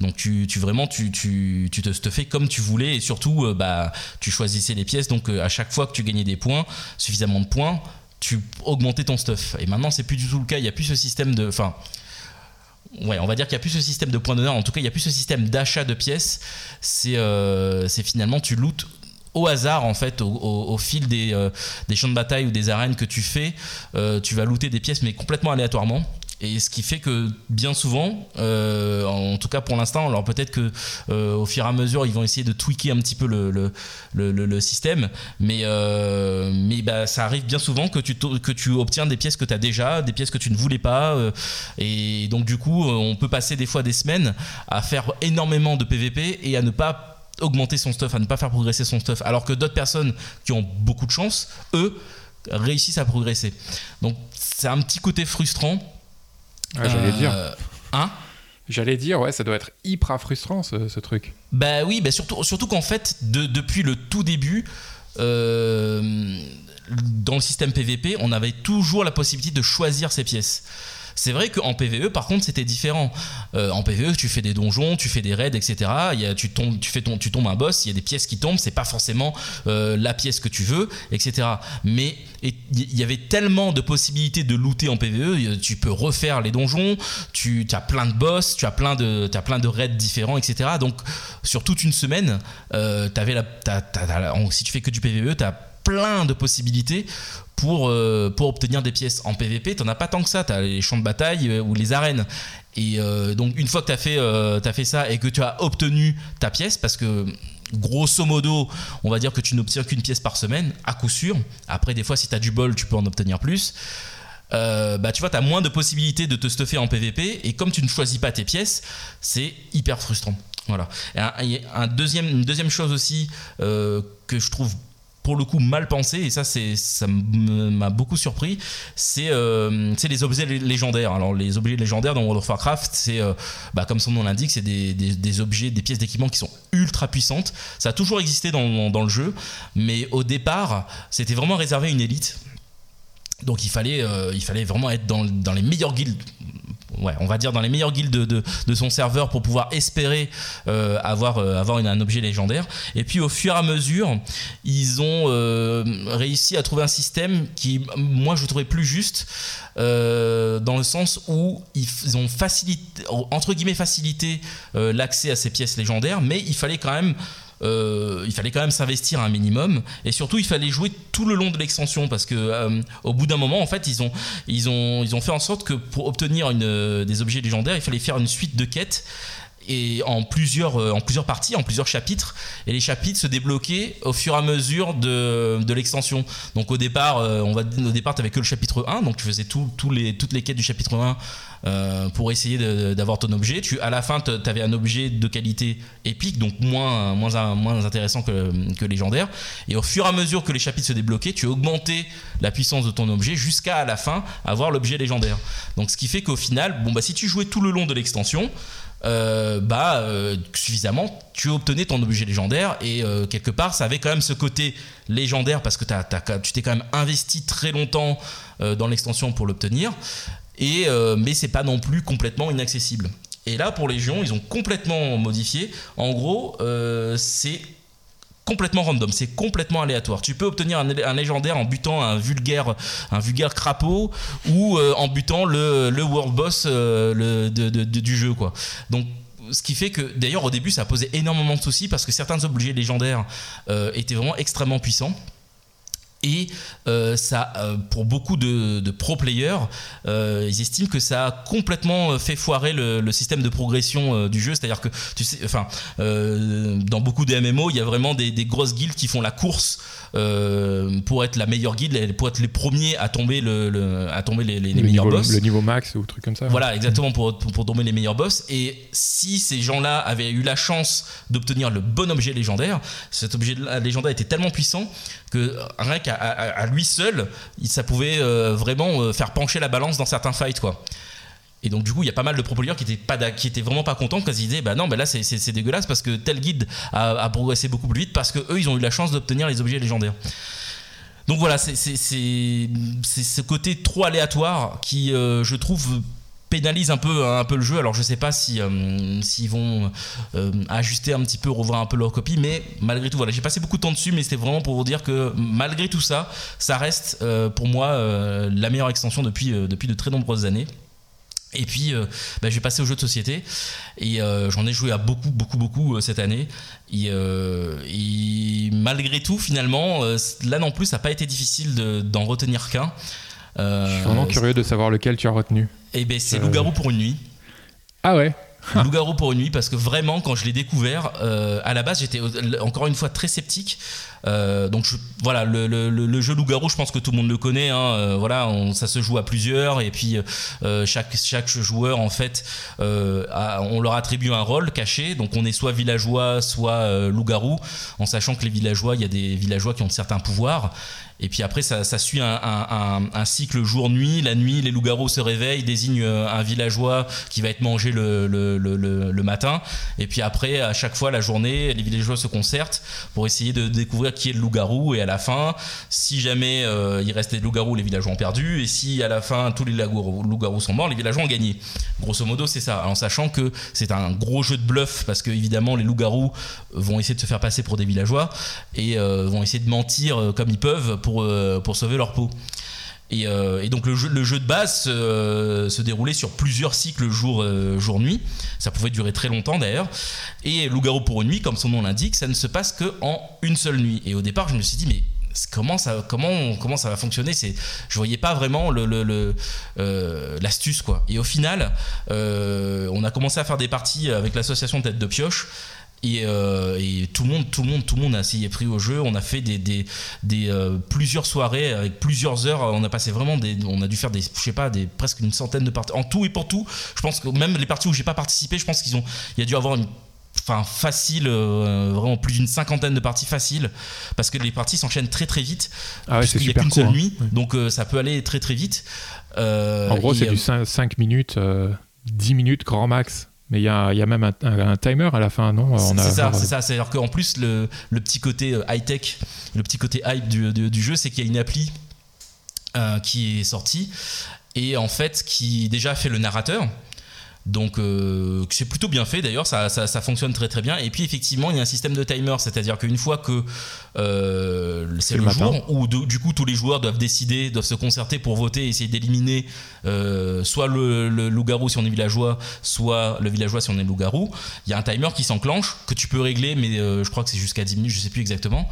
Donc tu, vraiment tu, tu, tu te stuffais comme tu voulais et surtout bah tu choisissais les pièces. Donc à chaque fois que tu gagnais des points, suffisamment de points, tu augmentais ton stuff. Et maintenant, c'est plus du tout le cas. Il n'y a plus ce système de. Enfin. Ouais, on va dire qu'il n'y a plus ce système de points d'honneur. En tout cas, il n'y a plus ce système d'achat de pièces. C'est euh, finalement, tu lootes au hasard en fait au, fil des, euh, des, champs de bataille ou des arènes que tu fais euh, tu vas looter des pièces mais complètement aléatoirement et ce qui fait que bien souvent, euh, en tout cas pour l'instant, alors peut-être que euh, au fur et à mesure ils vont essayer de tweaker un petit peu le, système, mais, euh, mais bah, ça arrive bien souvent que tu, que tu obtiens des pièces que tu as déjà, des pièces que tu ne voulais pas, et donc du coup on peut passer des fois des semaines à faire énormément de PVP et à ne pas augmenter son stuff, à ne pas faire progresser son stuff, alors que d'autres personnes qui ont beaucoup de chance, eux, réussissent à progresser. Donc c'est un petit côté frustrant J'allais dire. Euh, hein? J'allais dire, ouais, ça doit être hyper frustrant ce, truc. Bah oui, bah surtout, surtout qu'en fait, depuis le tout début, euh, dans le système PVP, on avait toujours la possibilité de choisir ses pièces. C'est vrai qu'en PVE, par contre, c'était différent. Euh, en PVE, tu fais des donjons, tu fais des raids, etc. Tu, tombes, tu, fais tu tombes un boss, il y a des pièces qui tombent, c'est pas forcément euh, la pièce que tu veux, etc. Mais il y avait tellement de possibilités de looter en PVE, tu peux refaire les donjons, tu as plein de boss, tu as plein de, as plein de raids différents, etc. Donc, sur toute une semaine, euh, si tu fais que du PVE, tu as plein de possibilités pour, euh, pour obtenir des pièces. En PVP, t'en as pas tant que ça, tu as les champs de bataille euh, ou les arènes. Et euh, donc une fois que tu as, fait, as fait ça et que tu as obtenu ta pièce, parce que grosso modo, on va dire que tu n'obtiens qu'une pièce par semaine, à coup sûr. Après, des fois, si tu as du bol, tu peux en obtenir plus. bah tu vois, tu as moins de possibilités de te stuffer en PVP et comme tu ne choisis pas tes pièces, c'est hyper frustrant. Voilà. Et un, deuxième, une deuxième chose aussi que je trouve pour le coup mal pensé et ça c'est ça m'a beaucoup surpris c'est euh, les objets légendaires. Alors les objets légendaires dans World of Warcraft c'est euh, bah, comme son nom l'indique c'est des, des, objets des pièces d'équipement qui sont ultra puissantes. Ça a toujours existé dans, dans le jeu mais au départ c'était vraiment réservé à une élite. Donc il fallait, euh, il fallait vraiment être dans, dans les meilleures guildes ouais, on va dire dans les meilleures guildes de, son serveur pour pouvoir espérer euh, avoir, euh, un objet légendaire. Et puis au fur et à mesure, ils ont euh, réussi à trouver un système qui, moi, je trouvais plus juste. dans le sens où ils ont facilité, facilité l'accès à ces pièces légendaires, mais il fallait quand même euh, il fallait quand même s'investir un minimum et surtout il fallait jouer tout le long de l'extension parce que euh, au bout d'un moment en fait ils ont, ils, ont, ils ont fait en sorte que pour obtenir une, euh, des objets légendaires il fallait faire une suite de quêtes et en plusieurs, en plusieurs parties, en plusieurs chapitres. Et les chapitres se débloquaient au fur et à mesure de, de l'extension. Donc au départ, on va, au départ, tu que le chapitre 1, donc tu faisais tout, les, toutes les quêtes du chapitre 1 euh, pour essayer d'avoir ton objet. Tu, à la fin, tu avais un objet de qualité épique, donc moins, moins, moins intéressant que, que, légendaire. Et au fur et à mesure que les chapitres se débloquaient, tu augmentais la puissance de ton objet jusqu'à à la fin avoir l'objet légendaire. Donc ce qui fait qu'au final, bon, bah, si tu jouais tout le long de l'extension, euh, bah euh, suffisamment tu obtenais ton objet légendaire et quelque part ça avait quand même ce côté légendaire parce que tu t'es quand même investi très longtemps dans l'extension pour l'obtenir et, euh, mais c'est pas non plus complètement inaccessible. Et là, pour Légion, ils ont complètement modifié. En gros, euh, c'est complètement random, c'est complètement aléatoire. Tu peux obtenir un, légendaire en butant un vulgaire, un vulgaire crapaud ou euh, en butant le, le world boss du jeu. Quoi. Donc ce qui fait que d'ailleurs au début ça posé énormément de soucis parce que certains objets légendaires étaient vraiment extrêmement puissants. Et euh, ça, euh, pour beaucoup de, pro players, euh, ils estiment que ça a complètement fait foirer le, système de progression du jeu. C'est-à-dire que, tu sais, enfin, dans beaucoup de MMO, il y a vraiment des, des grosses guildes qui font la course pour être la meilleure guide, pour être les premiers à tomber, le, à tomber les, meilleurs boss. Le niveau max ou truc comme ça. Voilà, exactement, pour, pour, tomber les meilleurs boss. Et si ces gens-là avaient eu la chance d'obtenir le bon objet légendaire, cet objet légendaire était tellement puissant que rien qu'à lui seul, ça pouvait euh, vraiment euh, faire pencher la balance dans certains fights, quoi. Et donc du coup, il y a pas mal de propriétaires qui étaient pas qui étaient vraiment pas contents parce qu'ils disaient bah non, bah là c'est dégueulasse parce que tel guide a, progressé beaucoup plus vite parce que eux ils ont eu la chance d'obtenir les objets légendaires. Donc voilà, c'est ce côté trop aléatoire qui, euh, je trouve, pénalise un peu un peu le jeu. Alors je sais pas si euh, s'ils vont euh, ajuster un petit peu, revoir un peu leur copie, mais malgré tout, voilà, j'ai passé beaucoup de temps dessus, mais c'était vraiment pour vous dire que malgré tout ça, ça reste pour moi la meilleure extension depuis depuis de très nombreuses années. Et puis, euh, bah, j'ai passé aux jeux de société et euh, j'en ai joué à beaucoup, beaucoup, beaucoup euh, cette année. Et, malgré tout, finalement, là non plus, ça n'a pas été difficile d'en retenir qu'un. Je suis vraiment curieux de savoir lequel tu as retenu. Et eh ben, c'est Loup-garou pour une nuit. Ah ouais Loup-garou pour une nuit parce que vraiment quand je l'ai découvert à la base j'étais encore une fois très sceptique euh, donc voilà, le, jeu loup-garou, je pense que tout le monde le connaît. Hein, euh, voilà, ça se joue à plusieurs et puis euh, chaque, joueur en fait, on leur attribue un rôle caché. Donc on est soit villageois, soit loup-garou, en sachant que les villageois, il y a des villageois qui ont certains pouvoirs. Et puis après, ça, suit un, cycle jour-nuit. La nuit, les loups-garous se réveillent, désignent un villageois qui va être mangé le, matin. Et puis après, à chaque fois, la journée, les villageois se concertent pour essayer de découvrir qui est le loup-garou et à la fin, si jamais euh, il reste des loups-garous, les villageois ont perdu et si à la fin tous les loups-garous sont morts, les villageois ont gagné. Grosso modo, c'est ça. En sachant que c'est un gros jeu de bluff parce que évidemment les loups-garous vont essayer de se faire passer pour des villageois et euh, vont essayer de mentir euh, comme ils peuvent pour, pour sauver leur peau. Et, donc le jeu, le jeu, de base se déroulait sur plusieurs cycles jour, jour nuit. Ça pouvait durer très longtemps d'ailleurs. Et Loup-garou pour une nuit, comme son nom l'indique, ça ne se passe qu'en une seule nuit. Et au départ, je me suis dit, mais comment ça, comment, comment ça va fonctionner? C'est, Je voyais pas vraiment le, le, euh, l'astuce. quoi. Et au final, euh, on a commencé à faire des parties avec l'association Tête de Pioche. Et, euh, et, tout le monde, tout le monde, tout le monde a essayé pris au jeu. On a fait des, des, des plusieurs soirées avec plusieurs heures. On a passé vraiment des, on a dû faire des, je sais pas, des presque une centaine de parties en tout et pour tout. Je pense que même les parties où j'ai pas participé, je pense qu'ils ont, il y a dû avoir une enfin facile, euh, vraiment plus d'une cinquantaine de parties faciles, parce que les parties s'enchaînent très très vite. Ah ouais, c'est super qu'une seule hein. nuit, donc euh, ça peut aller très très vite. Euh, en gros, c'est du 5, minutes, 10 minutes grand max. Mais il y a, y a, même un, timer à la fin, non? C'est ça, c'est ça. C'est-à-dire qu'en plus, le, le, petit côté high-tech, le petit côté hype du, du, jeu, c'est qu'il y a une appli qui est sortie et en fait qui déjà fait le narrateur. Donc euh, c'est plutôt bien fait d'ailleurs, ça, ça, fonctionne très très bien. Et puis effectivement, il y a un système de timer, c'est-à-dire qu'une fois que euh, c'est le, jour où du coup tous les joueurs doivent décider, doivent se concerter pour voter et essayer d'éliminer euh, soit le, loup-garou si on est villageois, soit le villageois si on est loup-garou, il y a un timer qui s'enclenche que tu peux régler, mais je crois que c'est jusqu'à 10 minutes, je sais plus exactement.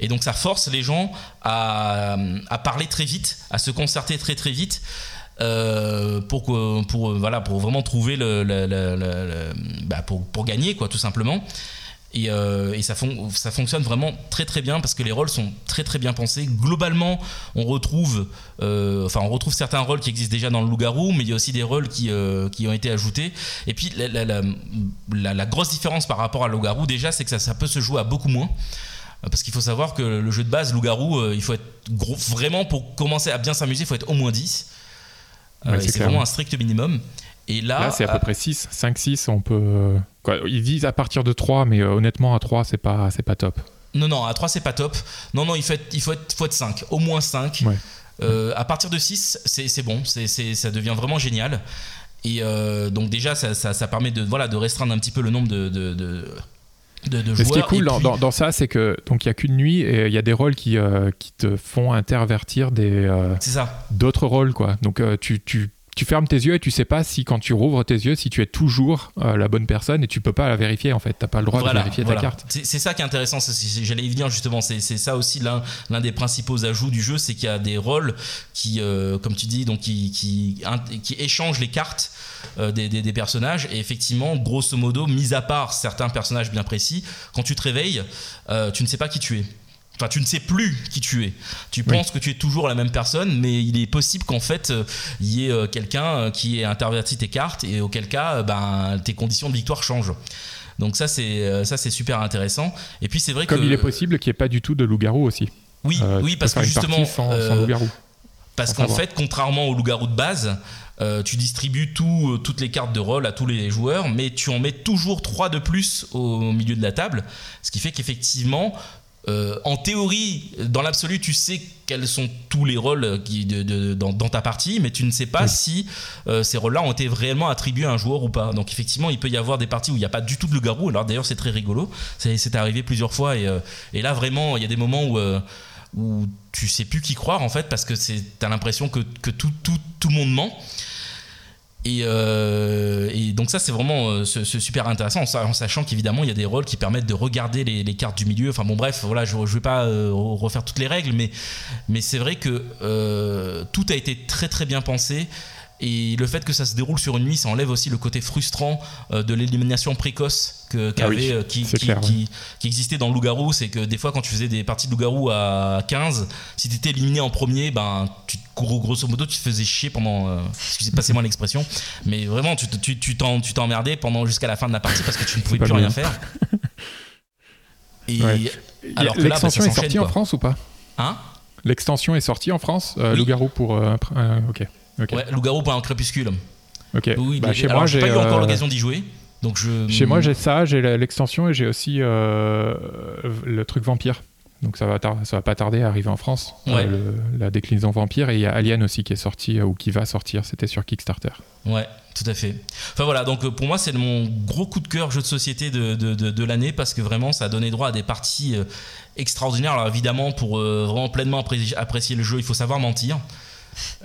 Et donc ça force les gens à, à parler très vite, à se concerter très très vite pour, pour, voilà, pour vraiment trouver le, bah, pour, pour, gagner, quoi, tout simplement. Et, et ça, fonctionne vraiment très très bien parce que les rôles sont très très bien pensés. Globalement, on retrouve, enfin, on retrouve certains rôles qui existent déjà dans le loup-garou, mais il y a aussi des rôles qui, qui ont été ajoutés. Et puis la, grosse différence par rapport à loup-garou, déjà, c'est que ça, ça peut se jouer à beaucoup moins. Parce qu'il faut savoir que le jeu de base, loup-garou, euh, il faut être vraiment pour commencer à bien s'amuser, il faut être au moins 10. Euh, c'est vraiment un strict minimum. Et là, c'est à peu près 6, 5, 6, on peut. Quoi, ils disent à partir de 3, mais euh, honnêtement, à 3, c'est pas, c'est pas top. Non, non, à 3, c'est pas top. Non, non, il faut être, il faut être, faut être 5, au moins 5. à partir de 6, c'est bon, c'est ça devient vraiment génial. Et donc, déjà, ça, ça, permet de, voilà, de restreindre un petit peu le nombre de, de ce qui est cool dans, ça, c'est que donc il y a qu'une nuit et il y a des rôles qui, euh, qui te font intervertir des euh, d'autres rôles quoi. Donc euh, tu, tu, tu, fermes tes yeux et tu sais pas si quand tu rouvres tes yeux si tu es toujours la bonne personne et tu peux pas la vérifier en fait. T'as pas le droit de vérifier ta carte. C'est ça qui est intéressant. J'allais y venir justement. C'est ça aussi l'un des principaux ajouts du jeu, c'est qu'il y a des rôles qui, comme tu dis, donc qui, qui, qui échangent les cartes. Euh, des, personnages. Et effectivement, grosso modo, mis à part certains personnages bien précis, quand tu te réveilles, euh, tu ne sais pas qui tu es. Enfin, tu ne sais plus qui tu es. Tu penses que tu es toujours la même personne, mais il est possible qu'en fait, euh, il y ait quelqu'un qui ait interverti tes cartes et auquel cas, ben, tes conditions de victoire changent. Donc ça, c'est ça, c'est super intéressant. Et puis c'est vrai Comme il est possible qu'il n'y ait pas du tout de loup-garou aussi. Oui, oui, parce que justement, Parce qu'en fait, contrairement au loup-garou de base, euh, tu distribues tout, euh, toutes les cartes de rôle à tous les joueurs, mais tu en mets toujours 3 de plus au milieu de la table. Ce qui fait qu'effectivement, euh, en théorie, dans l'absolu, tu sais quels sont tous les rôles qui, de, dans, ta partie, mais tu ne sais pas si ces rôles-là ont été réellement attribués à un joueur ou pas. Donc effectivement, il peut y avoir des parties où il n'y a pas du tout de le garou. Alors d'ailleurs, c'est très rigolo. C'est arrivé plusieurs fois. Et, et, là, vraiment, il y a des moments où où tu sais plus qui croire en fait parce que tu as l'impression que, que tout, tout, tout, le monde ment. Et, euh, et, donc ça c'est vraiment euh, super intéressant en, sachant qu'évidemment il y a des rôles qui permettent de regarder les, cartes du milieu. Enfin bon bref, voilà, je, je vais pas euh, refaire toutes les règles, mais, mais c'est vrai que tout a été très très bien pensé. Et le fait que ça se déroule sur une nuit, ça enlève aussi le côté frustrant euh, de l'élimination précoce que, ah euh, qui, qui, existait dans Loup-Garou. C'est que des fois, quand tu faisais des parties de Loup-Garou à 15, si tu étais éliminé en premier, ben, tu, grosso modo, tu te faisais chier pendant. Euh, excusez, passez-moi l'expression. Mais vraiment, tu, tu, tu t'emmerdais pendant jusqu'à la fin de la partie parce que tu ne pouvais plus rien faire. Et alors que là, bah, L'extension est sortie en France ou pas? Hein? L'extension est sortie en France, Loup-Garou pour. ok. Ouais, Loup-garou pour un crépuscule. Ok. Oui, bah, chez moi, j'ai pas eu encore euh, l'occasion d'y jouer. Donc je... Chez moi, j'ai ça, j'ai l'extension et j'ai aussi euh, le truc vampire. Donc ça va, ça va pas tarder à arriver en France, euh, la déclinaison vampire. Et il y a Alien aussi qui est sorti ou qui va sortir, c'était sur Kickstarter. Ouais, tout à fait. Enfin voilà, donc pour moi c'est mon gros coup de cœur jeu de société de, de, de, l'année parce que vraiment ça a donné droit à des parties extraordinaires. Alors évidemment, pour vraiment pleinement apprécier le jeu, il faut savoir mentir.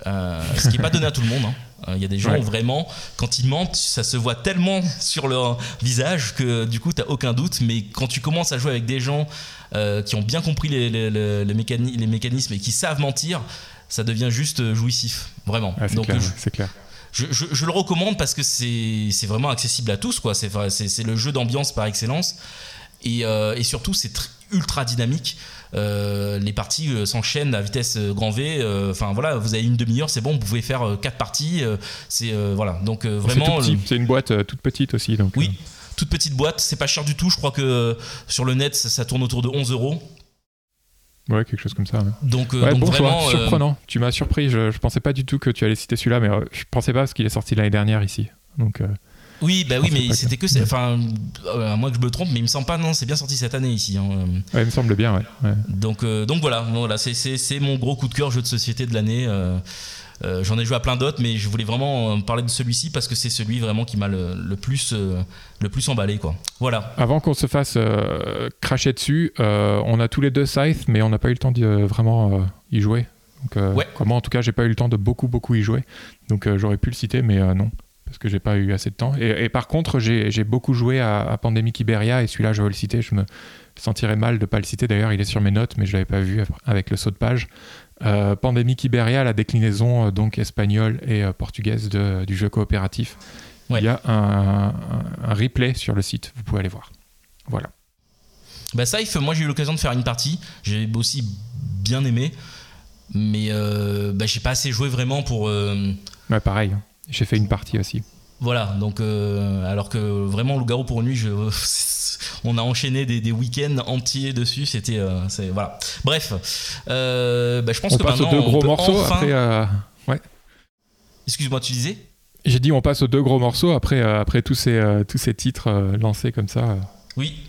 Euh, ce qui n'est pas donné à tout le monde. Hein. Euh, il y a des gens où vraiment, quand ils mentent, ça se voit tellement sur leur visage que du coup, tu n'as aucun doute. Mais quand tu commences à jouer avec des gens euh, qui ont bien compris les, les, les, mécanismes et qui savent mentir, ça devient juste jouissif. Vraiment. C'est clair. Je, je, le recommande parce que c'est vraiment accessible à tous. C'est le jeu d'ambiance par excellence. Et, et surtout, c'est ultra dynamique. Euh, les parties euh, s'enchaînent à vitesse euh, grand V. Enfin voilà, vous avez une demi-heure, c'est bon, vous pouvez faire quatre parties. c'est voilà, donc vraiment. C'est une boîte toute petite aussi, donc. Oui, toute petite boîte, c'est pas cher du tout. Je crois que sur le net, ça, tourne autour de 11 euros. Ouais, quelque chose comme ça. Donc, vraiment, surprenant. Tu m'as surpris. Je, je, pensais pas du tout que tu allais citer celui-là, mais je pensais pas parce qu'il est sorti l'année dernière ici. Donc. Oui, bah oui, mais c'était que. Enfin, euh, à moins que je me trompe, mais il me semble pas, non, c'est bien sorti cette année ici. Hein. Ouais, il me semble bien, ouais. Donc, euh, donc voilà, voilà c'est mon gros coup de cœur jeu de société de l'année. Euh, j'en ai joué à plein d'autres, mais je voulais vraiment parler de celui-ci parce que c'est celui vraiment qui m'a le, plus, le plus emballé. Quoi. Voilà. Avant qu'on se fasse cracher dessus, on a tous les deux Scythe, mais on n'a pas eu le temps de vraiment y jouer. Donc, ouais. Moi, en tout cas, j'ai pas eu le temps de beaucoup, beaucoup y jouer. Donc, j'aurais pu le citer, mais non parce que j'ai pas eu assez de temps. Et, par contre, j'ai beaucoup joué à, à Pandemic Iberia et celui-là, je veux le citer. Je me sentirais mal de pas le citer. D'ailleurs, il est sur mes notes, mais je l'avais pas vu avec le saut de page. Euh, Pandemic Iberia, la déclinaison euh, donc espagnole et euh, portugaise de- du jeu coopératif. Ouais. Il y a un, un- un replay sur le site, vous pouvez aller voir. Voilà. Bah Saif, moi j'ai eu l'occasion de faire une partie, j'ai aussi bien aimé, mais euh, bah, j'ai pas assez joué vraiment pour... Ouais, pareil, hein. J'ai fait une partie aussi. voilà, donc euh, alors que vraiment Loup-garou pour une nuit, je, on a enchaîné des, des week-ends entiers dessus, c'était... euh, voilà. Bref, euh, bah, je pense On que passe aux deux gros morceaux enfin- après. euh, Excuse-moi, tu disais? J'ai dit on passe aux deux gros morceaux après, après tous, ces, tous ces titres lancés comme ça. Oui.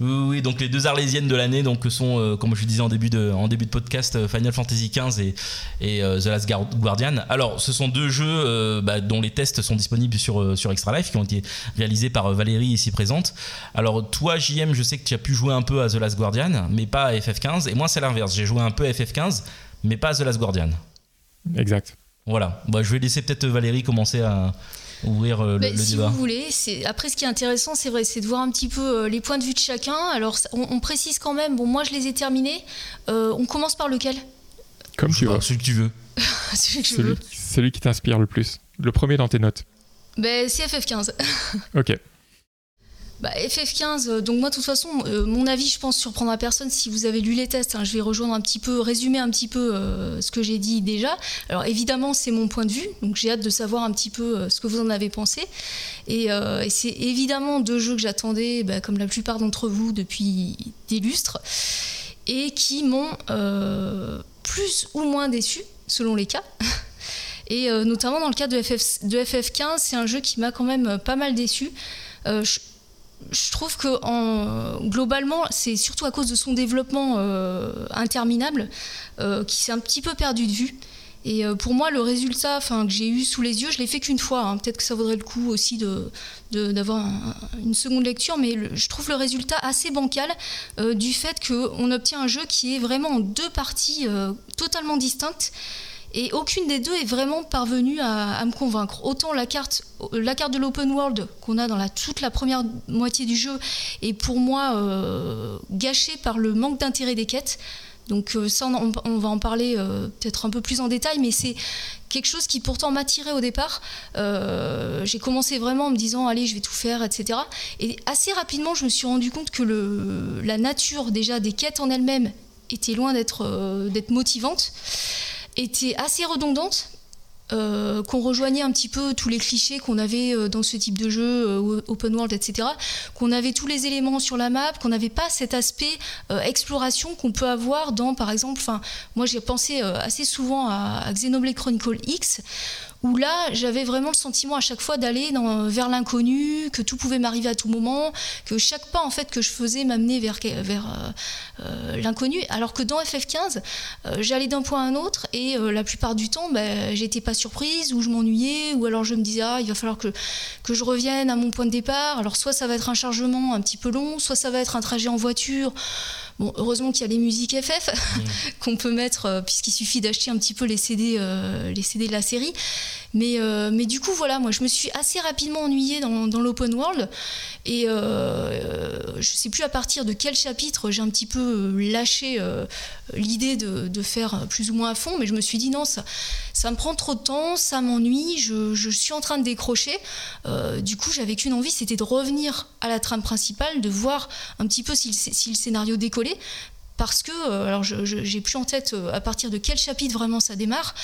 Oui, donc les deux arlésiennes de l'année donc sont, euh, comme je disais en début de, en début de podcast, euh, Final Fantasy XV et, et euh, The Last Guard- Guardian. Alors, ce sont deux jeux euh, bah, dont les tests sont disponibles sur, sur Extra Life, qui ont été réalisés par Valérie ici présente. Alors, toi, JM, je sais que tu as pu jouer un peu à The Last Guardian, mais pas à FF15. Et moi, c'est l'inverse. J'ai joué un peu à FF15, mais pas à The Last Guardian. Exact. Voilà. Bah, je vais laisser peut-être Valérie commencer à ouvrir euh, le, le si débat. vous voulez, après ce qui est intéressant, c'est vrai, c'est de voir un petit peu euh, les points de vue de chacun. Alors, on, on précise quand même. Bon, moi, je les ai terminés. Euh, on commence par lequel? Comme tu veux. celui que tu veux. Celui que je Celui, veux. celui qui t'inspire le plus. Le premier dans tes notes. Ben, c'est FF15. Ok. Bah, FF15, euh, donc moi de toute façon, euh, mon avis je pense surprendra personne si vous avez lu les tests. hein. je vais rejoindre un petit peu, résumer un petit peu euh, ce que j'ai dit déjà. Alors évidemment c'est mon point de vue, donc j'ai hâte de savoir un petit peu ce que vous en avez pensé. Et, c'est évidemment deux jeux que j'attendais, bah, comme la plupart d'entre vous, depuis des lustres, et qui m'ont plus ou moins déçu, selon les cas. Et notamment dans le cas de, FF, de FF15, c'est un jeu qui m'a quand même pas mal déçu. Je trouve que en, globalement, c'est surtout à cause de son développement euh, interminable euh, qui s'est un petit peu perdu de vue. Et euh, pour moi, le résultat que j'ai eu sous les yeux, je l'ai fait qu'une fois. hein. Peut-être que ça vaudrait le coup aussi d'avoir un- une seconde lecture, mais je trouve le résultat assez bancal du fait qu'on obtient un jeu qui est vraiment en deux parties totalement distinctes. Et aucune des deux est vraiment parvenue à, me convaincre. Autant la carte, la carte de l'open world qu'on a dans toute la première moitié du jeu est pour moi euh, gâchée par le manque d'intérêt des quêtes. Donc euh, ça, on, va en parler euh, peut-être un peu plus en détail, mais c'est quelque chose qui pourtant m'attirait au départ. J'ai commencé vraiment en me disant, allez, je vais tout faire, etc. Et assez rapidement, je me suis rendu compte que la nature déjà des quêtes en elles-mêmes était loin d'être motivante était assez redondante, euh, qu'on rejoignait un petit peu tous les clichés qu'on avait euh, dans ce type de jeu, euh, open world, etc. Qu'on avait tous les éléments sur la map, qu'on n'avait pas cet aspect exploration qu'on peut avoir dans, par exemple, moi j'ai pensé assez souvent à, à Xenoblade Chronicle X, où là j'avais vraiment le sentiment à chaque fois d'aller vers l'inconnu, que tout pouvait m'arriver à tout moment, que chaque pas en fait que je faisais m'amenait vers, euh, euh, l'inconnu, alors que dans FF15, euh, j'allais d'un point à un autre et la plupart du temps, ben, j'étais pas surprise ou je m'ennuyais ou alors je me disais ah il va falloir que je revienne à mon point de départ. Alors soit ça va être un chargement un petit peu long, soit ça va être un trajet en voiture. Bon, heureusement qu'il y a les musiques FF qu'on peut mettre euh, puisqu'il suffit d'acheter un petit peu les CD, euh, les CD de la série. Mais, euh, mais du coup voilà, moi je me suis assez rapidement ennuyée dans, dans l'open world et euh, je sais plus à partir de quel chapitre j'ai un petit peu lâché l'idée de, de faire plus ou moins à fond, mais je me suis dit non, ça, ça me prend trop de temps, ça m'ennuie, je, je suis en train de décrocher. Du coup, j'avais qu'une envie, c'était de revenir à la trame principale, de voir un petit peu si le, si le scénario décollait. Moody. Parce que, euh, alors je- j'ai plus en tête euh, à partir de quel chapitre vraiment ça démarre,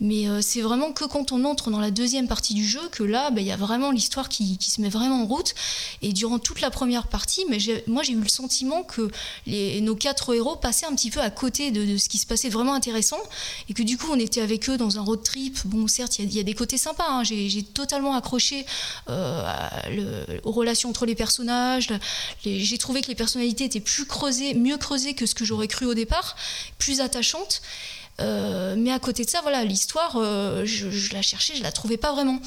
mais euh, c'est vraiment que quand on entre dans la deuxième partie du jeu que là, bah, il y a vraiment l'histoire qui, qui se met vraiment en route. Et durant toute la première partie, mais moi j'ai eu le sentiment que nos quatre héros passaient un petit peu à côté de, de ce qui se passait vraiment intéressant et que du coup on était avec eux dans un road trip. Bon, certes, il y, a- des côtés sympas, hein. j'ai totalement accroché aux relations entre les personnages. J'ai trouvé que les personnalités étaient plus creusées, mieux creusées que ce que j'aurais cru au départ, plus attachantes. Euh, mais à côté de ça, voilà, l'histoire, euh, je, je la cherchais, je la trouvais pas vraiment.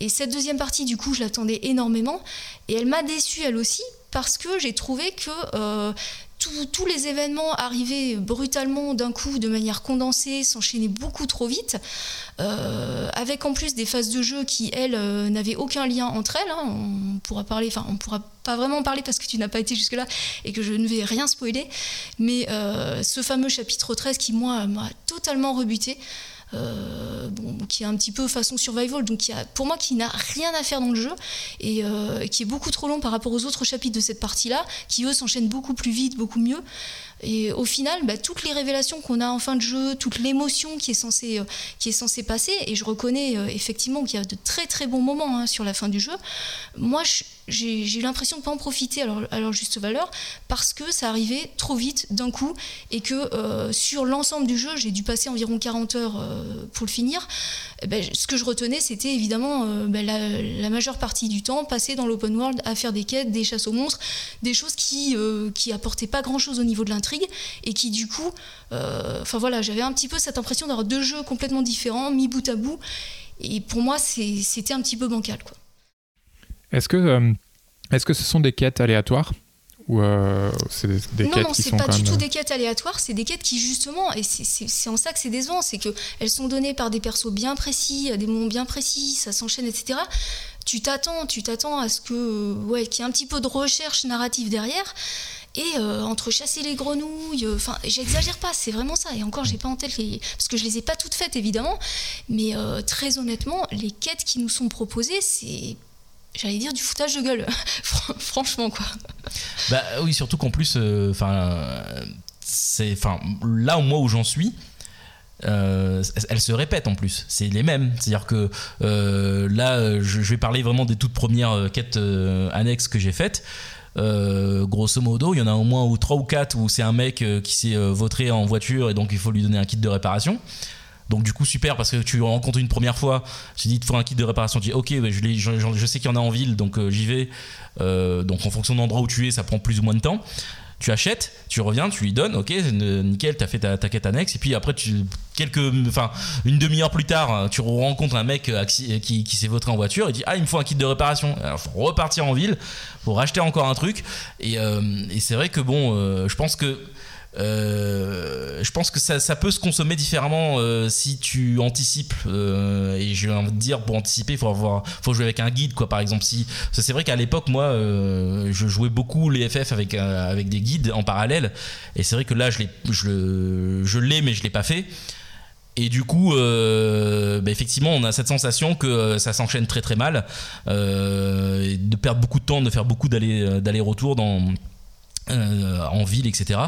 Et cette deuxième partie, du coup, je l'attendais énormément. Et elle m'a déçue, elle aussi, parce que j'ai trouvé que euh, tous les événements arrivaient brutalement d'un coup, de manière condensée, s'enchaînaient beaucoup trop vite, euh, avec en plus des phases de jeu qui, elles, euh, n'avaient aucun lien entre elles. Hein. On pourra pourra pas vraiment parler parce que tu n'as pas été jusque-là et que je ne vais rien spoiler, mais euh, ce fameux chapitre 13 qui, moi, m'a totalement rebuté. Euh, qui est un petit peu façon survival, donc qui a, pour moi qui n'a rien à faire dans le jeu et euh, qui est beaucoup trop long par rapport aux autres chapitres de cette partie-là, qui eux s'enchaînent beaucoup plus vite, beaucoup mieux. Et au final, bah, toutes les révélations qu'on a en fin de jeu, toute l'émotion qui est censée euh, qui est censée passer, et je reconnais effectivement qu'il y a de très très bons moments hein, sur la fin du jeu. Moi, j'ai eu l'impression de ne pas en profiter à leur, juste valeur parce que ça arrivait trop vite d'un coup et que euh, sur l'ensemble du jeu, j'ai dû passer environ 40 heures euh, pour le finir. Eh ben, ce que je retenais, c'était évidemment euh, ben, la, majeure partie du temps passé dans l'open world à faire des quêtes, des chasses aux monstres, des choses qui, qui apportaient pas grand chose au niveau de l'intrigue et qui du coup, enfin voilà, j'avais un petit peu cette impression d'avoir deux jeux complètement différents, mis bout à bout. Et pour moi, c'était un petit peu bancal. Quoi. Est-ce que, euh, est-ce que ce sont des quêtes aléatoires ou euh, c'est des, non, quêtes non, c'est pas du tout des quêtes aléatoires, c'est des quêtes qui justement, et c'est en ça que c'est décevant, c'est que elles sont données par des persos bien précis, à des moments bien précis, ça s'enchaîne, etc. Tu t'attends, tu t'attends à ce que, ouais, qu'il y ait un petit peu de recherche narrative derrière. Et entre chasser les grenouilles, enfin, j'exagère pas, c'est vraiment ça. Et encore, j'ai pas en tête. Parce que je les ai pas toutes faites, évidemment. Mais très honnêtement, les quêtes qui nous sont proposées, c'est j'allais dire du foutage de gueule, franchement quoi. Bah oui, surtout qu'en plus, euh, enfin, c'est, enfin, là moi où j'en suis. Euh, elles se répètent en plus, c'est les mêmes. C'est-à-dire que euh, là, je, vais parler vraiment des toutes premières quêtes annexes que j'ai faites. Grosso modo, il y en a au moins ou trois ou quatre où c'est un mec qui s'est vautré en voiture et donc il faut lui donner un kit de réparation. Donc du coup super parce que tu rencontres une première fois, tu dis il faut un kit de réparation, tu dis ok je, je, sais qu'il y en a en ville donc euh, j'y vais. Euh, donc en fonction de l'endroit où tu es ça prend plus ou moins de temps. Tu achètes, tu reviens, tu lui donnes, ok, nickel, t'as fait ta, quête annexe, et puis après, tu, quelques, enfin, une demi-heure plus tard, tu rencontres un mec qui, qui s'est voté en voiture, et dit, ah, il me faut un kit de réparation. Alors, faut repartir en ville, faut racheter encore un truc, et, euh, et c'est vrai que bon, je pense que euh, je pense que ça, peut se consommer différemment euh, si tu anticipes. Euh, et je vais envie de dire, pour anticiper, il faut, faut jouer avec un guide, quoi, par exemple. Si, c'est vrai qu'à l'époque, moi, je jouais beaucoup les FF avec, avec des guides en parallèle. Et c'est vrai que là, je l'ai, je, je l'ai mais je l'ai pas fait. Et du coup, bah, effectivement, on a cette sensation que ça s'enchaîne très très mal, de perdre beaucoup de temps, de faire beaucoup d'aller, d'aller-retour dans, en ville, etc.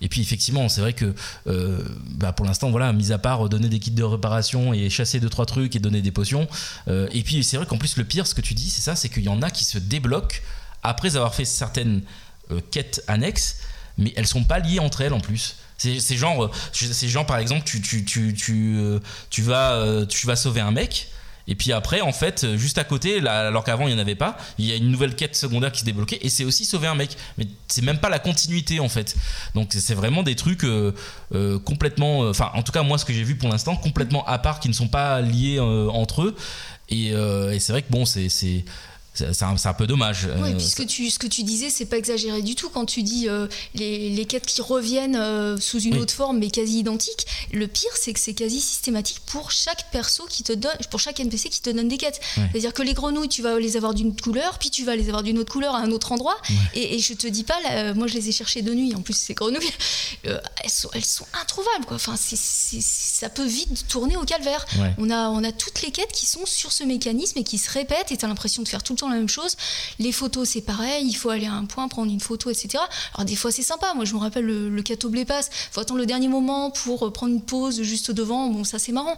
Et puis effectivement, c'est vrai que euh, bah, pour l'instant, voilà, mis à part donner des kits de réparation et chasser deux trois trucs et donner des potions. Euh, et puis c'est vrai qu'en plus le pire, ce que tu dis, c'est ça, c'est qu'il y en a qui se débloquent après avoir fait certaines euh, quêtes annexes, mais elles sont pas liées entre elles en plus. C'est genre, c'est genre par exemple, tu vas sauver un mec. Et puis après, en fait, juste à côté, alors qu'avant il n'y en avait pas, il y a une nouvelle quête secondaire qui se débloquait et c'est aussi sauver un mec. Mais c'est même pas la continuité en fait. Donc c'est vraiment des trucs euh, euh, complètement, euh, enfin en tout cas moi ce que j'ai vu pour l'instant, complètement à part, qui ne sont pas liés entre eux. Et c'est vrai que bon, c'est c'est un, peu dommage. Oui, euh, puisque tu, ce que tu disais, c'est pas exagéré du tout quand tu dis euh, les, les, quêtes qui reviennent euh, sous une autre forme mais quasi identiques. Le pire, c'est que c'est quasi systématique pour chaque perso qui te donne, pour chaque NPC qui te donne des quêtes. C'est-à-dire que les grenouilles, tu vas les avoir d'une couleur, puis tu vas les avoir d'une autre couleur à un autre endroit. Et, et, je te dis pas, moi je les ai cherchées de nuit, en plus ces grenouilles, elles, sont, elles sont introuvables. Quoi. Enfin, ça peut vite tourner au calvaire. On, a, on a toutes les quêtes qui sont sur ce mécanisme et qui se répètent et tu as l'impression de faire tout le temps la même chose. Les photos, c'est pareil, il faut aller à un point, prendre une photo, etc. Alors des fois, c'est sympa. Moi, je me rappelle le, le Cateau Blépass. Il faut attendre le dernier moment pour prendre une pause juste devant. Bon, ça, c'est marrant.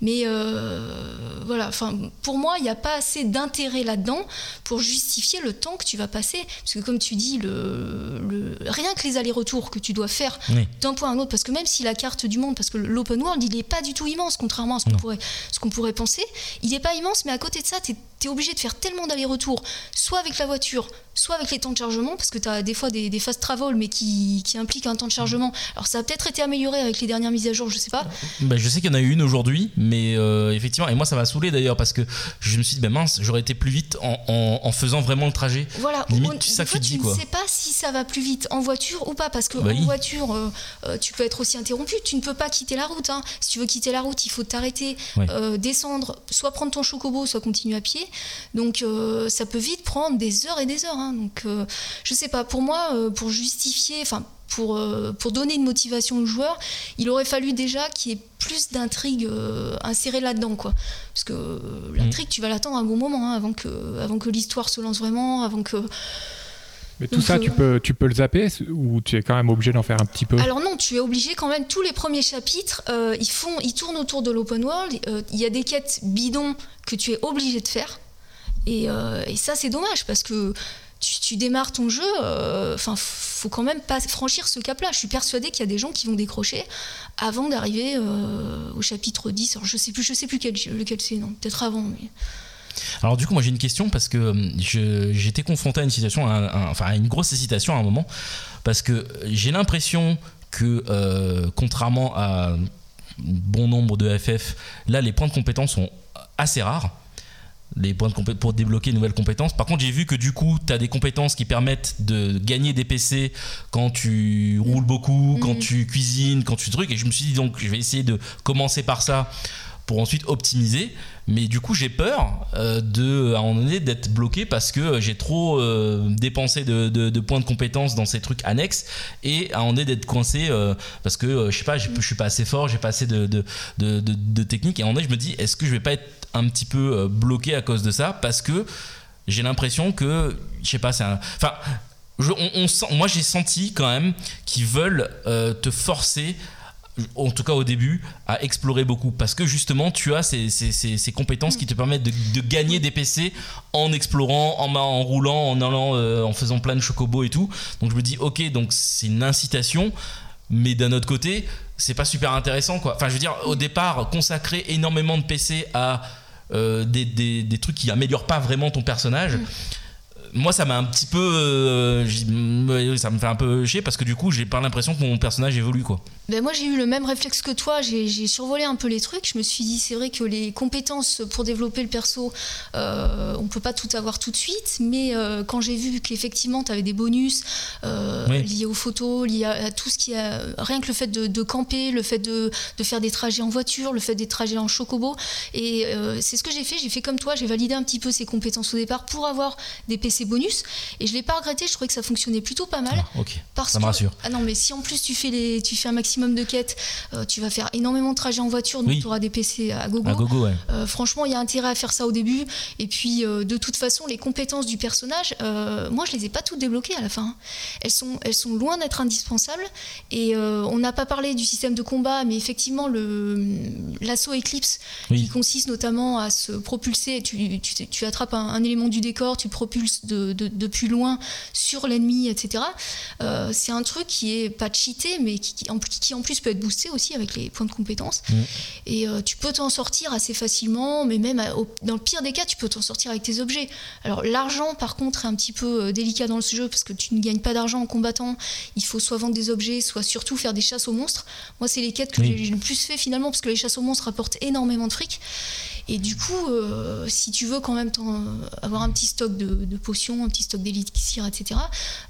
Mais euh, voilà, enfin, pour moi, il n'y a pas assez d'intérêt là-dedans pour justifier le temps que tu vas passer. Parce que comme tu dis, le, rien que les allers-retours que tu dois faire d'un point à un autre, parce que même si la carte du monde, parce que l'open world, il n'est pas du tout immense, contrairement à ce qu'on pourrait, ce qu'on pourrait penser, il n'est pas immense, mais à côté de ça, tu es tu es obligé de faire tellement d'allers-retours, soit avec la voiture, soit avec les temps de chargement, parce que tu as des fois des, fast travel, mais qui, qui, impliquent un temps de chargement. Alors ça a peut-être été amélioré avec les dernières mises à jour, je sais pas. Bah, je sais qu'il y en a eu une aujourd'hui, mais euh, effectivement, et moi ça m'a saoulé d'ailleurs, parce que je me suis dit, ben mince, j'aurais été plus vite en, en, faisant vraiment le trajet. Voilà, Limite, tu, ça tu ne sais pas si ça va plus vite en voiture ou pas, parce que bah en voiture, euh, euh, tu peux être aussi interrompu, tu ne peux pas quitter la route. Hein. Si tu veux quitter la route, il faut t'arrêter, descendre, soit prendre ton chocobo, soit continuer à pied. Donc ça peut vite prendre des heures et des heures. Hein. Donc je sais pas, pour moi, euh, pour justifier, enfin, pour, euh, pour donner une motivation aux joueurs, il aurait fallu déjà qu'il y ait plus d'intrigue euh, insérée là-dedans, quoi. Parce que l'intrigue, tu vas l'attendre un bon moment, hein, avant que, avant que l'histoire se lance vraiment, avant que. Mais tout ça, tu, peux, tu peux le zapper ou tu es quand même obligé d'en faire un petit peu? Alors non, tu es obligé quand même. Tous les premiers chapitres, ils, font, ils tournent autour de l'open world. Il y a des quêtes bidons que tu es obligé de faire. Et, et ça, c'est dommage parce que tu, démarres ton jeu, euh, enfin, faut quand même pas franchir ce cap-là. Je suis persuadée qu'il y a des gens qui vont décrocher avant d'arriver euh, au chapitre 10. Alors, je sais plus, je sais plus lequel c'est, non, peut-être avant. Alors du coup, moi j'ai une question parce que euh, j'étais confronté à une situation, enfin à une grosse hésitation à un moment, parce que j'ai l'impression que contrairement à bon nombre de FF, là les points de compétence sont assez rares les points de pour débloquer de nouvelles compétences. Par contre, j'ai vu que du coup, tu as des compétences qui permettent de gagner des PC quand tu roules beaucoup, quand mm. tu cuisines, quand tu trucs. Et je me suis dit donc, je vais essayer de commencer par ça pour ensuite optimiser. Mais du coup, j'ai peur euh, de, à un moment donné d'être bloqué parce que j'ai trop euh, dépensé de, points de compétences dans ces trucs annexes et à un moment donné d'être coincé euh, parce que je sais pas, je suis pas assez fort, j'ai pas assez de, de, technique. Et à un moment donné, je me dis, est-ce que je vais pas être un petit peu bloqué à cause de ça parce que j'ai l'impression que, je sais pas, c'est un. Enfin. on, sent, moi j'ai senti quand même qu'ils veulent te forcer en tout cas au début, à explorer beaucoup. Parce que justement, tu as ces, ces, compétences qui te permettent de, gagner des PC en explorant, en, en roulant, en allant, euh, en faisant plein de chocobos et tout. Donc je me dis, ok, donc c'est une incitation, mais d'un autre côté, c'est pas super intéressant quoi. Enfin, je veux dire, au départ, consacrer énormément de PC à euh, des, des, des, trucs qui améliorent pas vraiment ton personnage. Mm moi ça m'a un petit peu euh, ça me fait un peu chier parce que du coup j'ai pas l'impression que mon personnage évolue quoi. Ben moi j'ai eu le même réflexe que toi. J'ai survolé un peu les trucs. Je me suis dit c'est vrai que les compétences pour développer le perso euh, on peut pas tout avoir tout de suite mais euh, quand j'ai vu qu'effectivement tu avais des bonus euh, liés aux photos liés à, tout ce qui a rien que le fait de, camper le fait de, de, faire des trajets en voiture le fait des trajets en chocobo. Et c'est ce que j'ai fait. J'ai fait comme toi. J'ai validé un petit peu ces compétences au départ pour avoir des PC bonus. Et je l'ai pas regretté, je trouvais que ça fonctionnait plutôt pas mal. Ah, ok, parce ça me rassure. Ah non, mais si en plus tu fais, les, tu fais un maximum de quêtes, euh, tu vas faire énormément de trajets en voiture, donc tu auras des PC à gogo. À gogo ouais. Euh, franchement, il y a intérêt à faire ça au début. Et puis, euh, de toute façon, les compétences du personnage, moi, je les ai pas toutes débloquées à la fin. Elles sont, elles sont loin d'être indispensables. Et on n'a pas parlé du système de combat, mais effectivement, l'assaut Eclipse, qui consiste notamment à se propulser, tu, tu, tu attrapes un, un, élément du décor, tu propulses de de, plus loin sur l'ennemi, etc. Euh, c'est un truc qui est pas cheaté, mais qui, en, qui, en, plus peut être boosté aussi avec les points de compétence. Mm. Et euh, tu peux t'en sortir assez facilement, mais même dans le pire des cas, tu peux t'en sortir avec tes objets. Alors l'argent, par contre, est un petit peu euh, délicat dans ce jeu parce que tu ne gagnes pas d'argent en combattant. Il faut soit vendre des objets, soit surtout faire des chasses aux monstres. Moi, c'est les quêtes que j'ai le plus fait finalement parce que les chasses aux monstres rapportent énormément de fric. Et du coup, euh, si tu veux quand même avoir un petit stock de, potions, un petit stock d'élixir, etc.,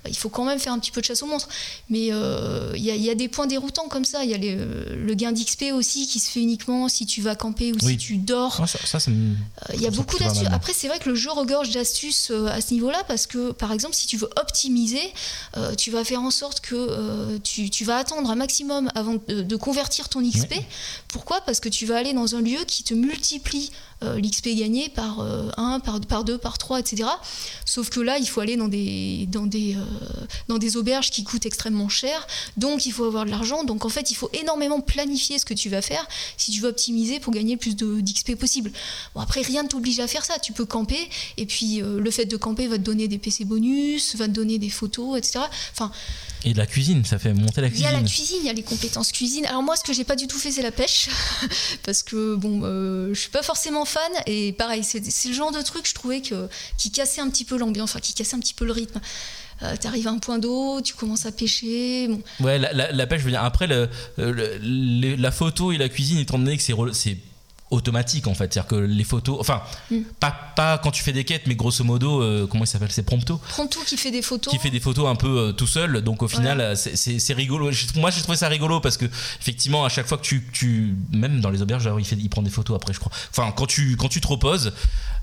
bah, il faut quand même faire un petit peu de chasse aux monstres. Mais euh, il y, a des points déroutants comme ça. Il y a le gain d'XP aussi qui se fait uniquement si tu vas camper ou si tu dors. Ah, ça, euh, il y a beaucoup d'astuces. Après, c'est vrai que le jeu regorge d'astuces à ce niveau-là parce que, par exemple, si tu veux optimiser, tu vas faire en sorte que tu, vas attendre un maximum avant de, convertir ton XP. Pourquoi? Parce que tu vas aller dans un lieu qui te multiplie euh, l'XP gagné par 1, euh, par, par 2, par 3, etc. Sauf que là, il faut aller dans des, dans, des, euh, dans des auberges qui coûtent extrêmement cher, donc il faut avoir de l'argent. Donc en fait, il faut énormément planifier ce que tu vas faire si tu veux optimiser pour gagner plus d'XP possible. Bon, après, rien ne t'oblige à faire ça. Tu peux camper, et puis le fait de camper va te donner des PC bonus, va te donner des photos, etc. Enfin, Et de la cuisine, ça fait monter la Il y cuisine. a la cuisine, il y a les compétences cuisine. Alors moi, ce que j'ai pas du tout fait, c'est la pêche, parce que bon, euh, je suis pas forcément fan. Et pareil, c'est le genre de truc, je trouvais que qui cassait un petit peu l'ambiance, enfin qui cassait un petit peu le rythme. Euh, T'arrives à un point d'eau, tu commences à pêcher. Bon, Ouais, la, la- la pêche, je veux dire, après, le, le- le- la photo et la cuisine, étant donné que c'est automatique en fait, c'est-à-dire que les photos, enfin, Mm. pas, pas quand tu fais des quêtes, mais grosso modo, euh, comment il s'appelle C'est Prompto Prompto qui fait des photos. qui fait des photos un peu euh, tout seul, donc au final, euh, c'est- rigolo. Moi, j'ai trouvé ça rigolo parce que, effectivement, à chaque fois que tu. tu même dans les auberges, il, fait, il prend des photos après, je crois. Enfin, quand tu, quand tu te reposes,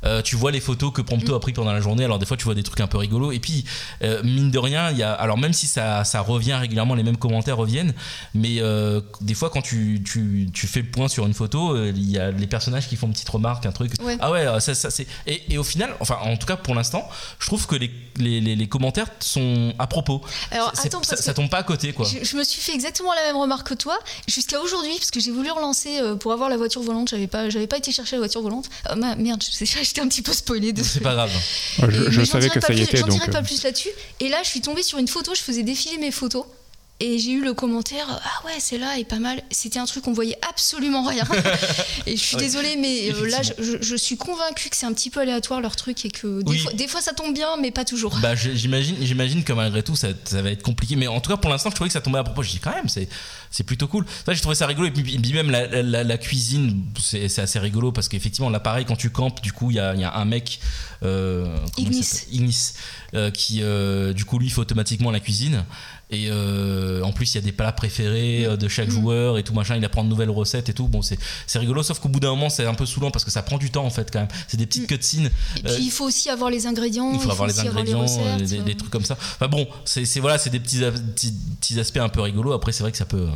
euh, tu vois les photos que Prompto a pris pendant la journée. Alors, des fois, tu vois des trucs un peu rigolos. Et puis, euh, mine de rien, il y a. Alors, même si ça, ça revient régulièrement, les mêmes commentaires reviennent, mais euh, des fois, quand tu, tu, tu fais le point sur une photo, il y a les personnages qui font une petite remarque, un truc. Ouais. Ah ouais, ça, ça c'est. Et, et au final, enfin, en tout cas pour l'instant, je trouve que les, les, les- les commentaires sont à propos. Alors attends, ça, tombe pas à côté, quoi. je, je me suis fait exactement la même remarque que toi jusqu'à aujourd'hui, parce que j'ai voulu relancer pour avoir la voiture volante. J'avais pas, j'avais pas été chercher la voiture volante. Ma- merde, je sais- j'étais un petit peu spoilée. C'est pas grave. Ouais, je savais dirai que pas ça y plus- était, J'en donc. dirai pas euh, plus là-dessus. Et là, je suis tombée sur une photo, je faisais défiler mes photos. Et j'ai eu le commentaire Ah ouais, c'est là et pas mal. C'était un truc, on voyait absolument rien. et je suis Ouais, désolée, mais euh, là, je, suis convaincue que c'est un petit peu aléatoire leur truc et que des, Oui. fois, des fois, ça tombe bien, mais pas toujours. Bah, j'imagine, j'imagine que malgré tout, ça, ça va être compliqué. Mais en tout cas, pour l'instant, je trouvais que ça tombait à propos. Je dis quand même, c'est, c'est plutôt cool. Ça, j'ai trouvé ça rigolo. Et puis, même la, la- la cuisine, c'est, c'est assez rigolo parce qu'effectivement, là, pareil, quand tu campes, du coup, il y a, y a un mec. euh, Ignis. Ignis. euh, qui, euh, du coup, lui, fait automatiquement la cuisine. Et euh, en plus, il y a des plats préférés euh, de chaque Mm. joueur et tout machin. Il apprend de nouvelles recettes et tout. Bon, c'est, c'est rigolo, sauf qu'au bout d'un moment, c'est un peu saoulant parce que ça prend du temps en fait, quand même. C'est des petites Mm. cutscenes. Et puis, euh, il faut aussi avoir les ingrédients. il faut avoir les ingrédients, recettes, des, des trucs comme ça. Enfin bon, c'est c'est- voilà, c'est des petits, petits, petits aspects un peu rigolos. Après, c'est vrai que ça peut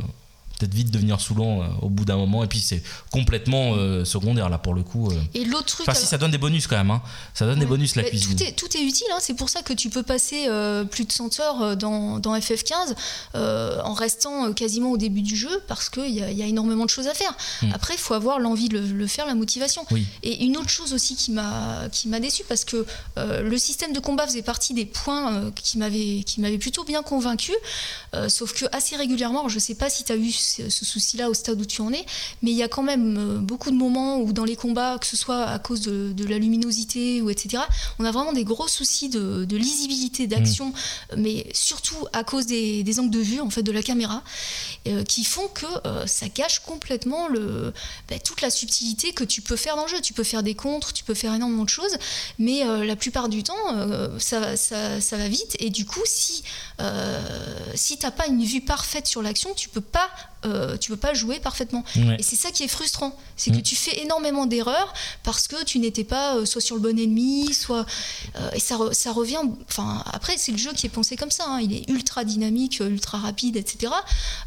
peut-être vite devenir saoulant euh, au bout d'un moment. Et puis, c'est complètement euh, secondaire là pour le coup. euh. Et l'autre truc. Enfin, si ça donne des bonus quand même. hein. Ça donne des bonus la cuisine. Tout est, tout est utile, hein. c'est pour ça que tu peux passer plus de 100 heures dans, dans FF15 euh, en restant quasiment au début du jeu parce qu'il y, a- il y a énormément de choses à faire. Mm. Après, il faut avoir l'envie de le, le faire, la motivation. Oui. Et une autre chose aussi qui m'a qui m'a déçu parce que le système de combat faisait partie des points qui m'avaient qui m'avaient plutôt bien convaincu. Sauf que assez régulièrement, alors je sais pas si tu as eu ce, ce souci-là au stade où tu en es, mais il y a quand même euh, beaucoup de moments où dans les combats, que ce soit à cause de, de la luminosité ou etc., on a vraiment des gros soucis de, de lisibilité, d'action, mais surtout à cause des, des angles de vue en fait de la caméra, euh, qui font que euh, ça gâche complètement le, bah, toute la subtilité que tu peux faire dans le jeu. Tu peux faire des contres, tu peux faire énormément de choses, mais euh, la plupart du temps, ça, ça, ça va vite. Et du coup, si, si t'as pas une vue parfaite sur l'action, tu peux pas, euh, tu peux pas jouer parfaitement. Ouais. Et c'est ça qui est frustrant, c'est Mm. que tu fais énormément d'erreurs parce que tu n'étais pas euh, soit sur le bon ennemi, soit euh, et ça, re- ça revient. Enfin après c'est le jeu qui est pensé comme ça, hein. il est ultra dynamique, euh, ultra rapide, etc.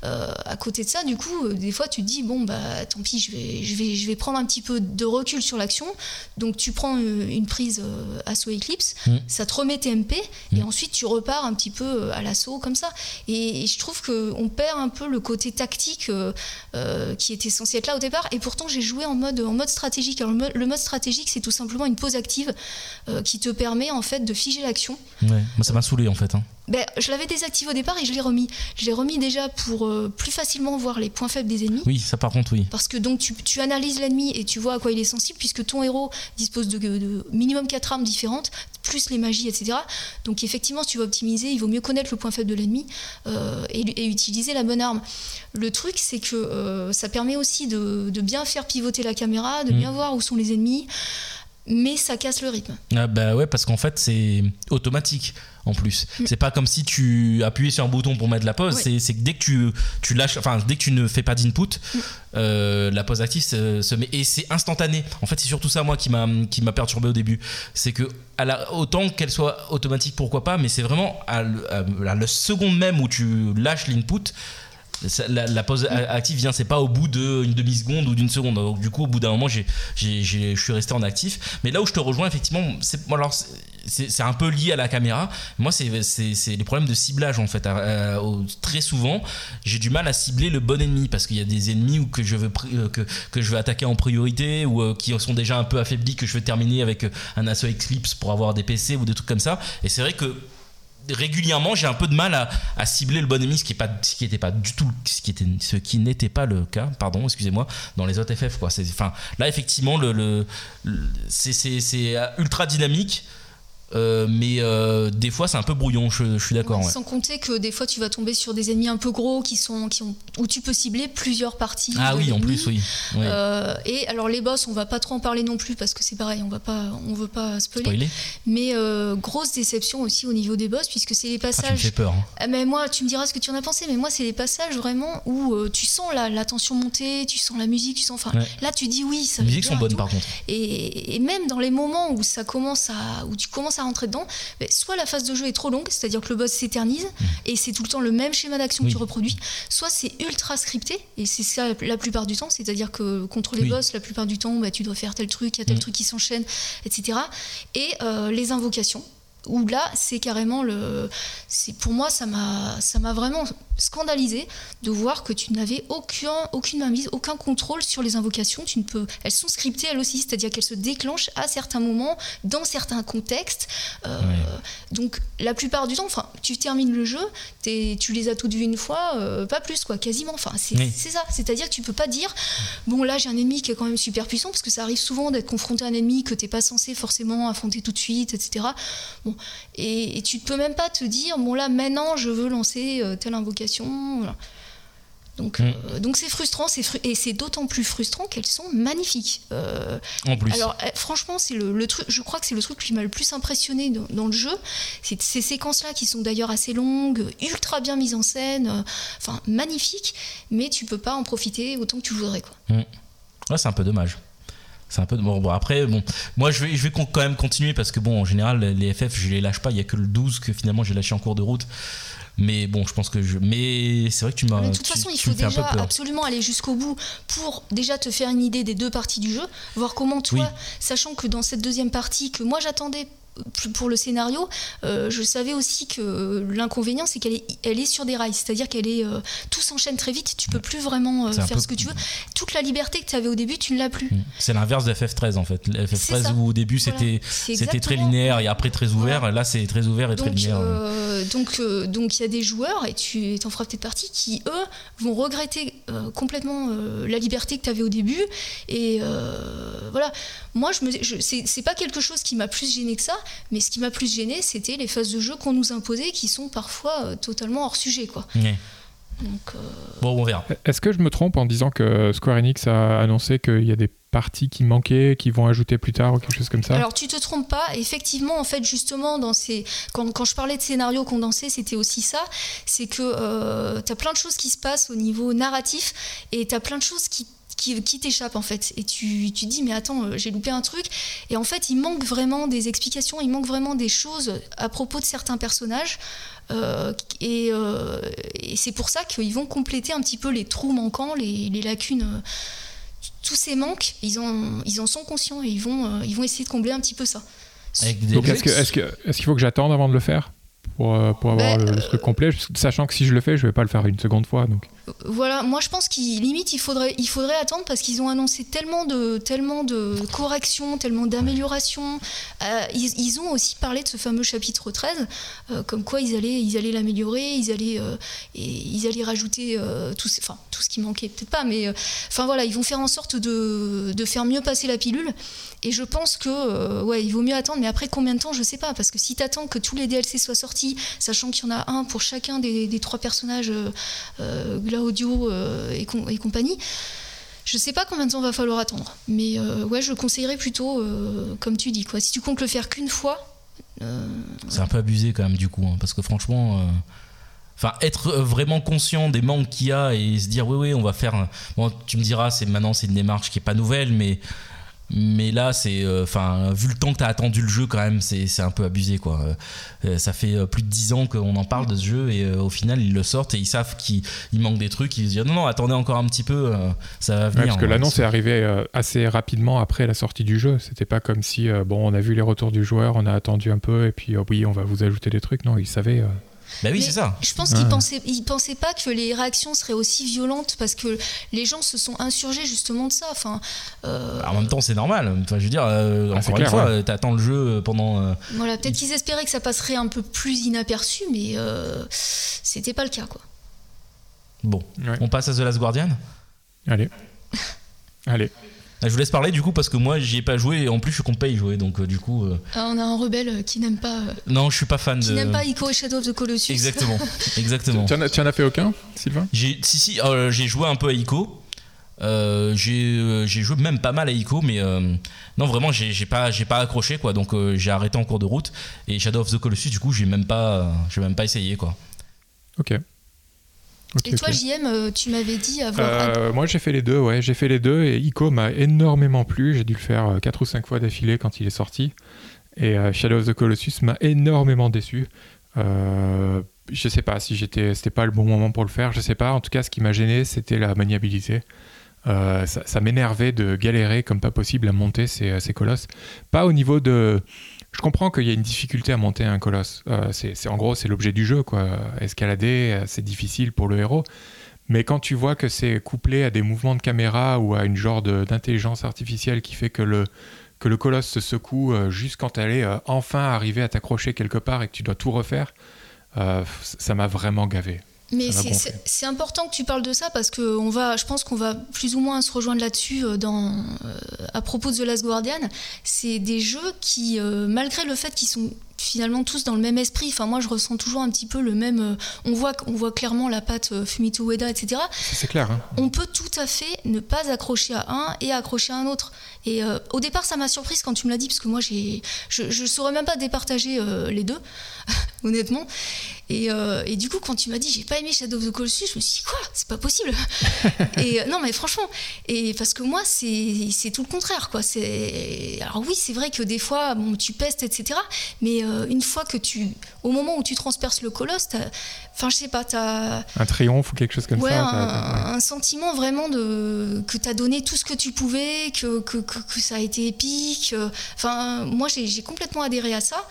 À côté de ça, du coup, des fois tu te dis bon bah tant pis, je vais, je vais, je vais prendre un petit peu de recul sur l'action. Donc tu prends une prise assaut Eclipse, Mm. ça te remet tes MP et Mm. ensuite tu repars un petit peu à l'assaut comme ça. Et, et je trouve que on perd un peu le côté tactique euh, euh, qui était censé être là au départ. Et pourtant j'ai joué en mode en mode stratégique. Alors le mode, stratégique c'est tout simplement une pause active euh, qui te permet en fait de figer l'action. Moi, ça m'a saoulé en fait. hein. Ben, je l'avais désactivé au départ et je l'ai remis. Je l'ai remis déjà pour euh, plus facilement voir les points faibles des ennemis. Oui, ça par contre, oui. Parce que donc tu, tu analyses l'ennemi et tu vois à quoi il est sensible, puisque ton héros dispose de, de minimum 4 armes différentes, plus les magies, etc. Donc effectivement, si tu veux optimiser, il vaut mieux connaître le point faible de l'ennemi euh, et, et utiliser la bonne arme. Le truc, c'est que euh, ça permet aussi de, de bien faire pivoter la caméra, de Mm. bien voir où sont les ennemis, mais ça casse le rythme. Ah bah ouais, parce qu'en fait, c'est automatique en plus. Mm. C'est pas comme si tu appuyais sur un bouton pour mettre la pause. C'est- que dès que tu, tu lâches, enfin, dès que tu ne fais pas d'input, Mm. euh, la pause active se, se met. Et c'est instantané. En fait, c'est surtout ça, moi, qui m'a perturbé au début. C'est que, à la, autant qu'elle soit automatique, pourquoi pas, mais c'est vraiment à, le- à la seconde même où tu lâches l'input. La, pause active vient, c'est pas au bout d'une demi-seconde ou d'une seconde. Donc, du coup, au bout d'un moment, je suis resté en actif. Mais là où je te rejoins, effectivement, c'est, un peu lié à la caméra. Moi, c'est, les problèmes de ciblage, en fait. Euh, au- très souvent, j'ai du mal à cibler le bon ennemi parce qu'il y a des ennemis où que je veux, euh, que, je veux attaquer en priorité ou euh, qui sont déjà un peu affaiblis, que je veux terminer avec euh, un assaut Eclipse pour avoir des PC ou des trucs comme ça. Et c'est vrai que régulièrement j'ai un peu de mal à, cibler le bon ennemi ce qui pas du tout ce qui n'était pas le cas pardon excusez-moi dans les autres FF quoi. Enfin là effectivement c'est ultra dynamique euh, mais euh, des fois c'est un peu brouillon, je, suis d'accord. Sans compter que des fois tu vas tomber sur des ennemis un peu gros qui sont, qui ont, où tu peux cibler plusieurs parties. Ah oui, en plus, oui. Euh, et alors les boss, on va pas trop en parler non plus parce que c'est pareil, on va pas, on veut pas spoiler. Mais grosse déception aussi au niveau des boss puisque c'est les passages. Ah, tu me fais peur. Hein. Ah, mais moi, tu me diras ce que tu en as pensé, mais moi c'est les passages vraiment où tu sens la, la, tension monter, tu sens la musique, tu sens. Enfin, là tu dis oui. Ça les musiques sont bonnes par contre. Et, et, même dans les moments où ça commence à, où tu commences à rentrer dedans, soit la phase de jeu est trop longue, c'est-à-dire que le boss s'éternise mm. et c'est tout le temps le même schéma d'action qui reproduit, soit c'est ultra scripté et c'est ça la plupart du temps, c'est-à-dire que contre les boss, la plupart du temps, bah, tu dois faire tel truc, il y a tel mm. truc qui s'enchaîne, etc. Et euh, les invocations, où là, c'est carrément le. C'est pour moi, ça m'a vraiment scandalisé de voir que tu n'avais aucun, aucune mainmise, aucun contrôle sur les invocations. Tu ne peux, elles sont scriptées elles aussi, c'est-à-dire qu'elles se déclenchent à certains moments, dans certains contextes. Euh, donc la plupart du temps, enfin, tu termines le jeu, tu les as toutes vues une fois, euh, pas plus quoi, quasiment. Enfin, c'est ça. C'est-à-dire que tu peux pas dire, bon là j'ai un ennemi qui est quand même super puissant, parce que ça arrive souvent d'être confronté à un ennemi que t'es pas censé forcément affronter tout de suite, etc. Bon, et, tu ne peux même pas te dire, bon là maintenant je veux lancer euh, telle invocation. Donc, mm. euh, donc c'est frustrant, et c'est d'autant plus frustrant qu'elles sont magnifiques. Euh, en plus. Alors eh, franchement, c'est le, truc. Je crois que c'est le truc qui m'a le plus impressionné dans, le jeu. C'est ces séquences-là qui sont d'ailleurs assez longues, ultra bien mises en scène, enfin magnifiques, mais tu peux pas en profiter autant que tu voudrais quoi. Mm. c'est un peu dommage. C'est un peu bon, bon, après bon moi je vais je vais quand même continuer parce que bon en général les FF je les lâche pas il y a que le 12 que finalement j'ai lâché en cours de route mais bon je pense que je mais c'est vrai que tu m'as de toute façon il faut déjà absolument aller jusqu'au bout pour déjà te faire une idée des deux parties du jeu voir comment toi sachant que dans cette deuxième partie que moi j'attendais pour le scénario, euh, je savais aussi que l'inconvénient, c'est qu'elle est, elle est sur des rails, c'est-à-dire qu'elle est, euh, tout s'enchaîne très vite, tu peux plus vraiment euh, faire ce que tu veux. Toute la liberté que tu avais au début, tu ne l'as plus. Mm. C'est l'inverse de FF13 en fait. FF13 où au début c'était c'était très linéaire et après très ouvert, là c'est très ouvert et très linéaire. donc donc il y a des joueurs et tu en feras peut-être partie qui eux vont regretter complètement la liberté que tu avais au début et voilà. Moi je me c'est pas quelque chose qui m'a plus gêné que ça mais ce qui m'a plus gêné, c'était les phases de jeu qu'on nous imposait qui sont parfois euh, totalement hors sujet. Quoi. Donc, euh, Bon, on verra. Est-ce que je me trompe en disant que Square Enix a annoncé qu'il y a des parties qui manquaient, qui vont ajouter plus tard ou quelque chose comme ça? Alors tu te trompes pas, effectivement, en fait, justement, dans ces... quand, quand je parlais de scénario condensé, c'était aussi ça, c'est que euh, tu as plein de choses qui se passent au niveau narratif et tu as plein de choses qui qui, qui t'échappe en fait. Et tu, tu dis, mais attends, euh, j'ai loupé un truc. Et en fait, il manque vraiment des explications, il manque vraiment des choses à propos de certains personnages. Euh, et, euh, et c'est pour ça qu'ils vont compléter un petit peu les trous manquants, les, les lacunes. tous ces manques, ils en, ils en sont conscients et ils vont, ils vont essayer de combler un petit peu ça. Donc est-ce qu'il est est faut que j'attende avant de le faire pour, pour avoir ben, le, truc complet, sachant que si je le fais, je vais pas le faire une seconde fois. Donc voilà, moi je pense qu'il limite il faudrait, il faudrait attendre parce qu'ils ont annoncé tellement de, tellement de corrections, tellement d'améliorations. Euh, ils, ont aussi parlé de ce fameux chapitre 13, euh, comme quoi ils allaient, ils allaient l'améliorer, ils allaient, euh, ils allaient rajouter tout, enfin, tout ce qui manquait, peut-être pas, mais enfin voilà, ils vont faire en sorte de, de, faire mieux passer la pilule. Et je pense que ouais, il vaut mieux attendre, mais après combien de temps, je sais pas, parce que si tu attends que tous les DLC soient sortis, sachant qu'il y en a un pour chacun des trois personnages audio euh, et, compagnie. Je sais pas combien de temps va falloir attendre, mais euh, ouais, je conseillerais plutôt, euh, comme tu dis, quoi. Si tu comptes le faire qu'une fois. C'est un peu abusé quand même du coup, hein, parce que franchement. Être vraiment conscient des manques qu'il y a et se dire oui oui on va faire. Bon, tu me diras maintenant c'est une démarche qui est pas nouvelle mais mais là c'est euh, enfin vu le temps que tu as attendu le jeu quand même c'est un peu abusé quoi. Euh, ça fait euh, plus de 10 ans qu'on en parle de ce jeu et au final ils le sortent et ils savent qu'il manque des trucs. Ils se disent non non attendez encore un petit peu ça va venir parce que l'annonce est arrivée assez rapidement après la sortie du jeu. C'était pas comme si bon on a vu les retours du joueur on a attendu un peu et puis oui on va vous ajouter des trucs. Non ils savaient Bah oui, c'est ça. Je pense qu'il Ouais. pensait, il pensait pas que les réactions seraient aussi violentes parce que les gens se sont insurgés justement de ça. Enfin, euh, En même temps, c'est normal. Enfin, je veux dire, euh, Ah, encore clair, une fois, ouais. t'attends le jeu pendant. euh, voilà, peut-être qu'ils espéraient que ça passerait un peu plus inaperçu, mais euh, c'était pas le cas, quoi. Bon, Ouais. on passe à The Last Guardian? Allez. Allez. Ah, Je vous laisse parler du coup parce que moi j'y ai pas joué et en plus je compte pas y jouer donc euh, du coup euh, Ah, on a un rebelle euh, qui n'aime pas, euh, non je suis pas fan qui de n'aime pas Ico et Shadow of the Colossus. exactement exactement. Tu en, as, tu en as fait aucun, Sylvain? J'ai si si euh, j'ai joué un peu à Ico. Euh, j'ai euh, j'ai joué même pas mal à Ico mais euh, non vraiment j'ai j'ai pas j'ai pas accroché quoi. Donc euh, j'ai arrêté en cours de route. Et Shadow of the Colossus du coup j'ai même pas euh, j'ai même pas essayé quoi. Ok. Et toi, ok. JM, euh, tu m'avais dit avoir. Euh, moi j'ai fait les deux, ouais, j'ai fait les deux et Ico m'a énormément plu. J'ai dû le faire 4 ou 5 fois d'affilée quand il est sorti. Et euh, Shadow of the Colossus m'a énormément déçu. Euh, je sais pas si j'étais, c'était pas le bon moment pour le faire, je sais pas. En tout cas, ce qui m'a gêné, c'était la maniabilité. Euh, ça ça m'énervait de galérer comme pas possible à monter ces, ces colosses. Pas au niveau de. Je comprends qu'il y a une difficulté à monter un colosse. Euh, c'est, en gros, c'est l'objet du jeu, quoi. Escalader, euh, c'est difficile pour le héros. Mais quand tu vois que c'est couplé à des mouvements de caméra ou à une genre d'intelligence artificielle qui fait que le, que le colosse se secoue euh, juste quand elle est enfin arrivée à t'accrocher quelque part et que tu dois tout refaire, ça m'a vraiment gavé. Mais c'est- important que tu parles de ça parce que on va, je pense qu'on va plus ou moins se rejoindre là-dessus euh, dans, euh, à propos de The Last Guardian. C'est des jeux qui, euh, malgré le fait qu'ils sont finalement tous dans le même esprit, enfin moi je ressens toujours un petit peu le même. on voit, on voit clairement la patte Fumito Ueda, etc. C'est c'est clair, hein On peut tout à fait ne pas accrocher à un et accrocher à un autre. Et euh, au départ, ça m'a surprise quand tu me l'as dit parce que moi j'ai, je, je saurais même pas départager euh, les deux, honnêtement. Et, euh, et du coup, quand tu m'as dit j'ai pas aimé Shadow of the Colossus, je me suis dit quoi C'est pas possible. et non, mais franchement, et parce que moi c'est c'est tout le contraire quoi. C'est alors oui, c'est vrai que des fois bon tu pestes etc. Mais une fois que tu, au moment où tu transperces le colosse, enfin je sais pas, t'as Un triomphe ou quelque chose comme ouais, ça. un, t'as- t'as- ouais. un sentiment vraiment de que tu as donné tout ce que tu pouvais, que, que, que, que ça a été épique. euh, Enfin, moi, j'ai complètement adhéré à ça.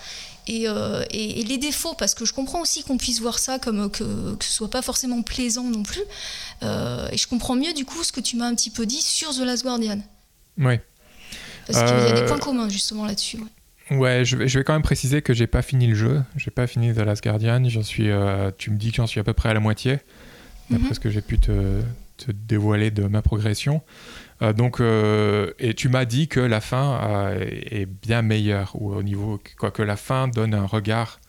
Et, euh, et, et les défauts, parce que je comprends aussi qu'on puisse voir ça comme que, que ce soit pas forcément plaisant non plus. Euh, et je comprends mieux du coup ce que tu m'as un petit peu dit sur The Last Guardian. Ouais. Parce qu'il y a des Euh, points communs justement là-dessus. ouais. Ouais, je vais, je vais quand même préciser que j'ai pas fini le jeu. J'ai pas fini The Last Guardian. J'en suis, euh, tu me dis que j'en suis à peu près à la moitié, d'après Mhm. ce que j'ai pu te, te dévoiler de ma progression. Euh, donc, euh, et tu m'as dit que la fin est bien meilleure, ou au niveau quoi que la fin donne un regard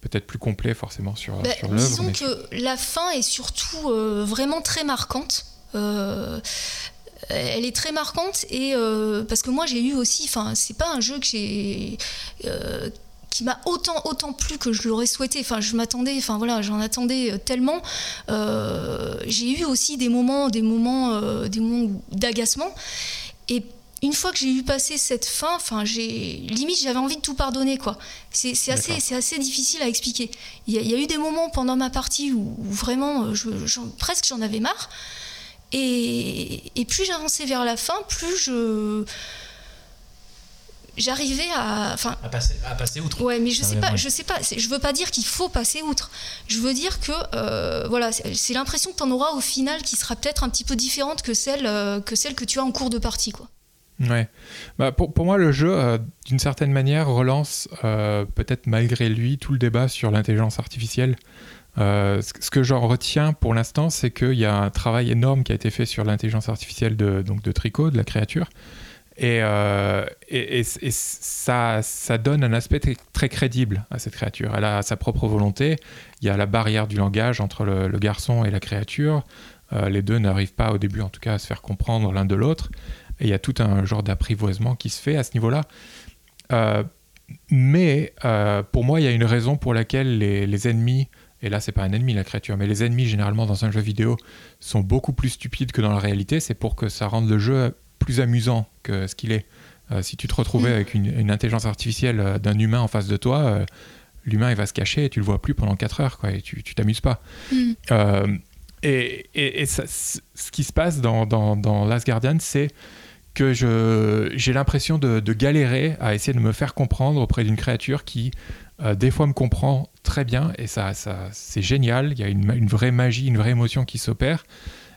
peut-être plus complet forcément sur, Bah, sur l'œuvre. disons mais- que la fin est surtout vraiment très marquante. Euh, elle est très marquante et euh, parce que moi j'ai eu aussi, enfin c'est pas un jeu que j'ai euh, qui m'a autant autant plu que je l'aurais souhaité. Enfin je m'attendais, enfin voilà, j'en attendais euh, tellement. Euh, j'ai eu aussi des moments, des moments, euh, des moments d'agacement et une fois que j'ai eu passé cette fin, enfin, j'ai limite j'avais envie de tout pardonner quoi. C'est assez, c'est assez difficile à expliquer. Il y, a, il y a eu des moments pendant ma partie où, où vraiment, euh, je, presque j'en avais marre. Et, et plus j'avançais vers la fin, plus je j'arrivais à, enfin, à passer à passer outre Ouais, mais je sais pas, je sais pas. Je veux pas dire qu'il faut passer outre. Je veux dire que euh, voilà, c'est l'impression que tu en auras au final qui sera peut-être un petit peu différente que celle euh, que celle que tu as en cours de partie, quoi. Ouais. Bah, pour, pour moi, le jeu, euh, d'une certaine manière, relance, euh, peut-être malgré lui, tout le débat sur l'intelligence artificielle. Euh, ce que j'en retiens pour l'instant, c'est qu'il y a un travail énorme qui a été fait sur l'intelligence artificielle de, donc de Tricot, de la créature. Et, euh, ça, donne un aspect très, crédible à cette créature. Elle a sa propre volonté. Il y a la barrière du langage entre le, garçon et la créature. Euh, les deux n'arrivent pas au début, en tout cas, à se faire comprendre l'un de l'autre. Et il y a tout un genre d'apprivoisement qui se fait à ce niveau-là. Mais pour moi, il y a une raison pour laquelle les ennemis, et là, c'est pas un ennemi la créature, mais les ennemis généralement dans un jeu vidéo sont beaucoup plus stupides que dans la réalité. C'est pour que ça rende le jeu plus amusant que ce qu'il est. Euh, si tu te retrouvais Mm. avec une, une intelligence artificielle euh, d'un humain en face de toi, euh, l'humain il va se cacher et tu le vois plus pendant 4 heures, quoi, et tu t'amuses pas. Mm. Euh, et et- et ça- c- ce qui se passe dans, dans, dans Last Guardian, c'est que j'ai l'impression de, galérer à essayer de me faire comprendre auprès d'une créature qui, euh, des fois, me comprend très bien, et ça, ça c'est génial, il y a une, vraie magie, une vraie émotion qui s'opère.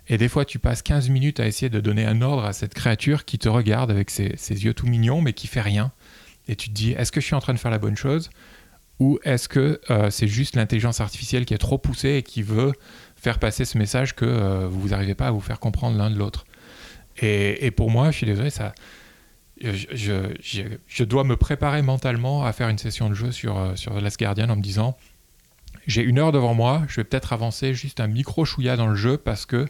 Et des fois, tu passes 15 minutes à essayer de donner un ordre à cette créature qui te regarde avec ses, yeux tout mignons, mais qui fait rien. Et tu te dis, est-ce que je suis en train de faire la bonne chose Ou est-ce que euh, c'est juste l'intelligence artificielle qui est trop poussée et qui veut faire passer ce message que euh, vous n'arrivez pas à vous faire comprendre l'un de l'autre? Et, pour moi, je suis désolé, ça, je, je, dois me préparer mentalement à faire une session de jeu sur, euh, sur The Last Guardian en me disant j'ai une heure devant moi, je vais peut-être avancer juste un micro chouïa dans le jeu parce que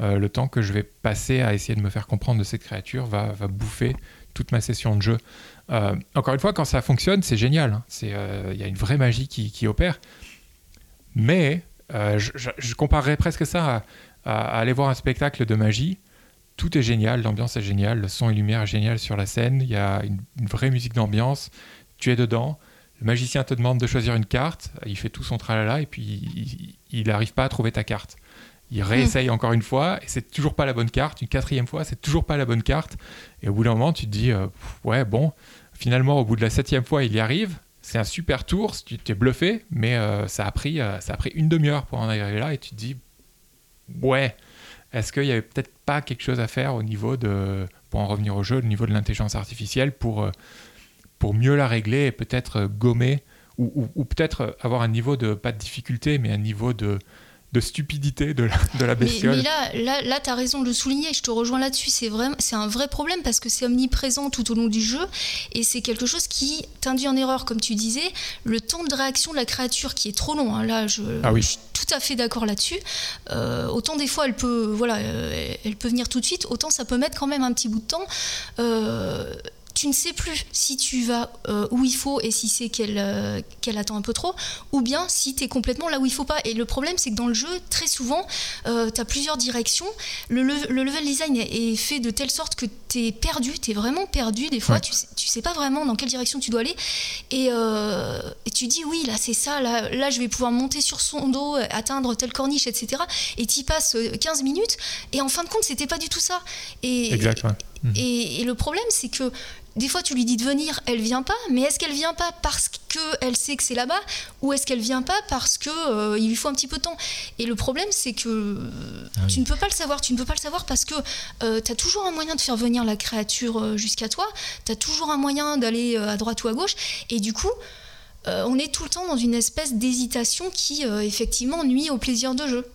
euh, le temps que je vais passer à essayer de me faire comprendre de cette créature va, va bouffer toute ma session de jeu. Euh, encore une fois, quand ça fonctionne, c'est génial. Hein. Il y a une vraie magie qui, qui opère. Mais je, comparerais presque ça à, aller voir un spectacle de magie tout est génial, l'ambiance est géniale, le son et lumière est génial sur la scène, il y a une, vraie musique d'ambiance, tu es dedans, le magicien te demande de choisir une carte, il fait tout son tralala et puis il n'arrive pas à trouver ta carte. Il réessaye encore une fois et c'est toujours pas la bonne carte, une quatrième fois, c'est toujours pas la bonne carte. Et au bout d'un moment, tu te dis, euh, ouais, bon, finalement, au bout de la septième fois, il y arrive. C'est un super tour, tu t'es bluffé, mais euh, ça, a pris, euh, ça a pris une demi-heure pour en arriver là et tu te dis, ouais, est-ce qu'il y avait peut-être pas quelque chose à faire au niveau de, pour en revenir au jeu, au niveau de l'intelligence artificielle pour, euh, pour mieux la régler et peut-être gommer ou, ou peut-être avoir un niveau de, pas de difficulté, mais un niveau de, de stupidité de la, de la bestiole. Mais, là, là, là tu as raison de le souligner, je te rejoins là-dessus. C'est, vraiment, c'est un vrai problème parce que c'est omniprésent tout au long du jeu et c'est quelque chose qui t'induit en erreur, comme tu disais. Le temps de réaction de la créature qui est trop long, hein. là, je, ah oui. suis tout à fait d'accord là-dessus. Euh, autant des fois, elle peut, voilà, euh, elle peut venir tout de suite, autant ça peut mettre quand même un petit bout de temps. Euh, tu ne sais plus si tu vas euh, où il faut et si c'est qu'elle euh, qu'elle attend un peu trop, ou bien si tu es complètement là où il faut pas. Et le problème, c'est que dans le jeu, très souvent, euh, tu as plusieurs directions. Le, level design est, fait de telle sorte que tu es perdu, tu es vraiment perdu. Des fois, tu, sais, sais pas vraiment dans quelle direction tu dois aller. Et, et tu dis, oui, là, c'est ça, là, là, je vais pouvoir monter sur son dos, atteindre telle corniche, etc. Et tu y passes 15 minutes, et en fin de compte, c'était pas du tout ça. Et, exact, et le problème, c'est que des fois tu lui dis de venir, elle vient pas, mais est-ce qu'elle vient pas parce qu'elle sait que c'est là-bas ou est-ce qu'elle vient pas parce que euh, il lui faut un petit peu de temps? Et le problème c'est que ah tu ne peux pas le savoir, tu ne peux pas le savoir parce que euh, tu as toujours un moyen de faire venir la créature euh, jusqu'à toi, tu as toujours un moyen d'aller à droite ou à gauche. Et du coup on est tout le temps dans une espèce d'hésitation qui effectivement nuit au plaisir de jeu.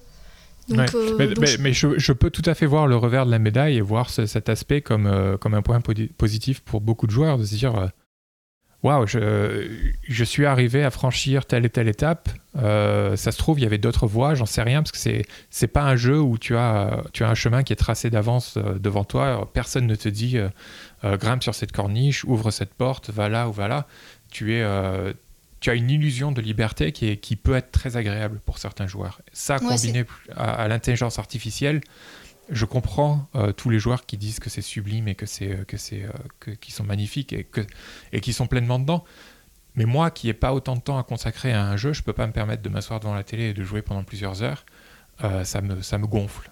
Euh, mais, je, peux tout à fait voir le revers de la médaille et voir cet aspect comme, euh, comme un point positif pour beaucoup de joueurs, de se dire euh, Waouh, je, je, suis arrivé à franchir telle et telle étape. ça se trouve, il y avait d'autres voies, j'en sais rien, parce que c'est c'est pas un jeu où tu as, tu as un chemin qui est tracé d'avance devant toi. Personne ne te dit grimpe sur cette corniche, ouvre cette porte, va là ou va là. Tu es tu as une illusion de liberté qui, est, qui peut être très agréable pour certains joueurs. Ça, combiné à, l'intelligence artificielle, je comprends euh, tous les joueurs qui disent que c'est sublime et que c'est euh, que c'est euh, que, qui sont magnifiques et que et qui sont pleinement dedans. Mais moi, qui n'ai pas autant de temps à consacrer à un jeu, je peux pas me permettre de m'asseoir devant la télé et de jouer pendant plusieurs heures. ça me ça me gonfle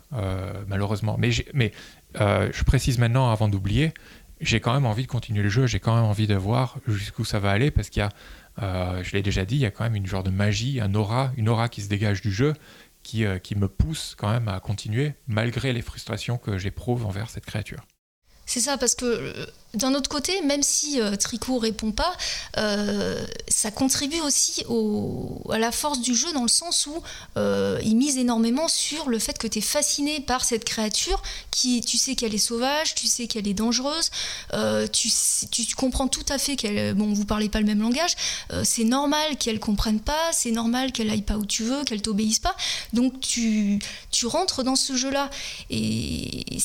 malheureusement. Mais mais je précise maintenant avant d'oublier, j'ai quand même envie de continuer le jeu. J'ai quand même envie de voir jusqu'où ça va aller parce qu'il y a euh, je l'ai déjà dit, il y a quand même une genre de magie, un aura, une aura qui se dégage du jeu, qui, euh, qui me pousse quand même à continuer, malgré les frustrations que j'éprouve envers cette créature. C'est ça, parce que euh, d'un autre côté, même si euh, Tricot répond pas, euh, ça contribue aussi à la force du jeu dans le sens où il mise énormément sur le fait que tu es fasciné par cette créature, qui tu sais qu'elle est sauvage, tu sais qu'elle est dangereuse, tu, comprends tout à fait qu'elle, bon, vous parlez pas le même langage, c'est normal qu'elle comprenne pas, c'est normal qu'elle aille pas où tu veux, qu'elle t'obéisse pas, donc tu, rentres dans ce jeu-là. Et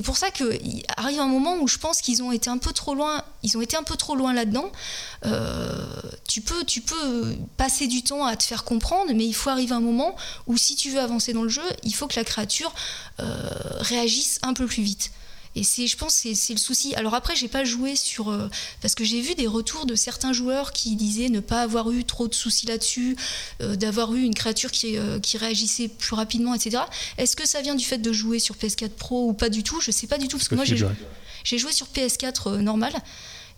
pour ça qu'il arrive un moment où je pense qu'ils ont été un peu trop loin. Ils ont été un peu trop loin là-dedans. Euh, tu peux, tu peux passer du temps à te faire comprendre, mais il faut arriver un moment où si tu veux avancer dans le jeu, il faut que la créature euh, réagisse un peu plus vite. Et c'est, je pense, c'est, le souci. Alors après, j'ai pas joué sur euh, parce que j'ai vu des retours de certains joueurs qui disaient ne pas avoir eu trop de soucis là-dessus, euh, d'avoir eu une créature qui, euh, qui réagissait plus rapidement, etc. Est-ce que ça vient du fait de jouer sur PS4 Pro ou pas du tout? Je sais pas du tout parce que moi j'ai j'ai joué sur PS4 normal.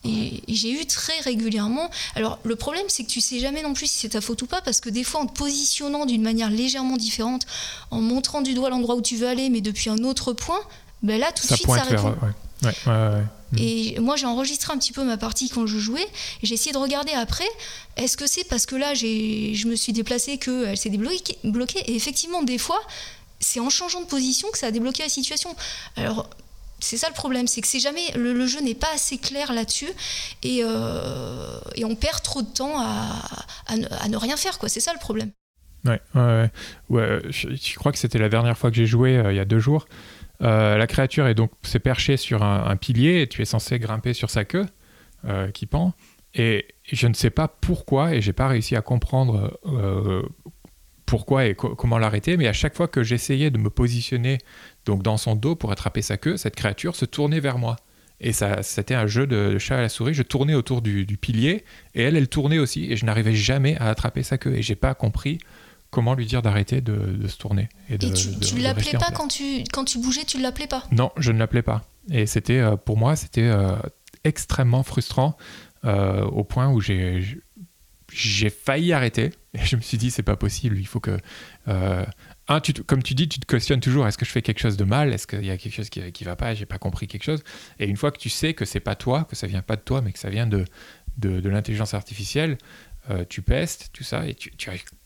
Et, j'ai eu très régulièrement. Alors le problème, c'est que tu sais jamais non plus si c'est ta faute ou pas, parce que des fois, en te positionnant d'une manière légèrement différente, en montrant du doigt l'endroit où tu veux aller, mais depuis un autre point, ben là, tout de suite, ça répond. ouais. Ouais, et moi, j'ai enregistré un petit peu ma partie quand je jouais. J'ai essayé de regarder après. Est-ce que c'est parce que là, je me suis déplacée qu'elle s'est débloquée Et effectivement, des fois, c'est en changeant de position que ça a débloqué la situation. Alors, c'est ça le problème, c'est que c'est jamais le, jeu n'est pas assez clair là-dessus et, euh, et, on perd trop de temps à, à, ne, rien faire quoi. C'est ça le problème. Ouais, ouais, ouais. je, crois que c'était la dernière fois que j'ai joué euh, il y a deux jours. Euh, la créature est donc s'est perchée sur un, pilier et tu es censé grimper sur sa queue qui pend. Et je ne sais pas pourquoi et j'ai pas réussi à comprendre pourquoi et comment l'arrêter, mais à chaque fois que j'essayais de me positionner donc dans son dos pour attraper sa queue, cette créature se tournait vers moi. Et ça, c'était un jeu de chat à la souris. Je tournais autour du, pilier et elle, elle tournait aussi et je n'arrivais jamais à attraper sa queue. Et j'ai pas compris comment lui dire d'arrêter de, se tourner. Et, de, tu, ne l'appelais pas quand tu, quand tu bougeais, tu ne l'appelais pas? Non, je ne l'appelais pas. Et c'était, euh, pour moi, c'était euh, extrêmement frustrant euh, au point où j'ai, j'ai failli arrêter. Et je me suis dit, c'est pas possible, il faut que un, tu, comme tu dis, tu te questionnes toujours est-ce que je fais quelque chose de mal? Est-ce qu'il y a quelque chose qui, qui va pas? J'ai pas compris quelque chose. Et une fois que tu sais que c'est pas toi, que ça vient pas de toi, mais que ça vient de, de, l'intelligence artificielle, euh, tu pestes, tout ça, et tu,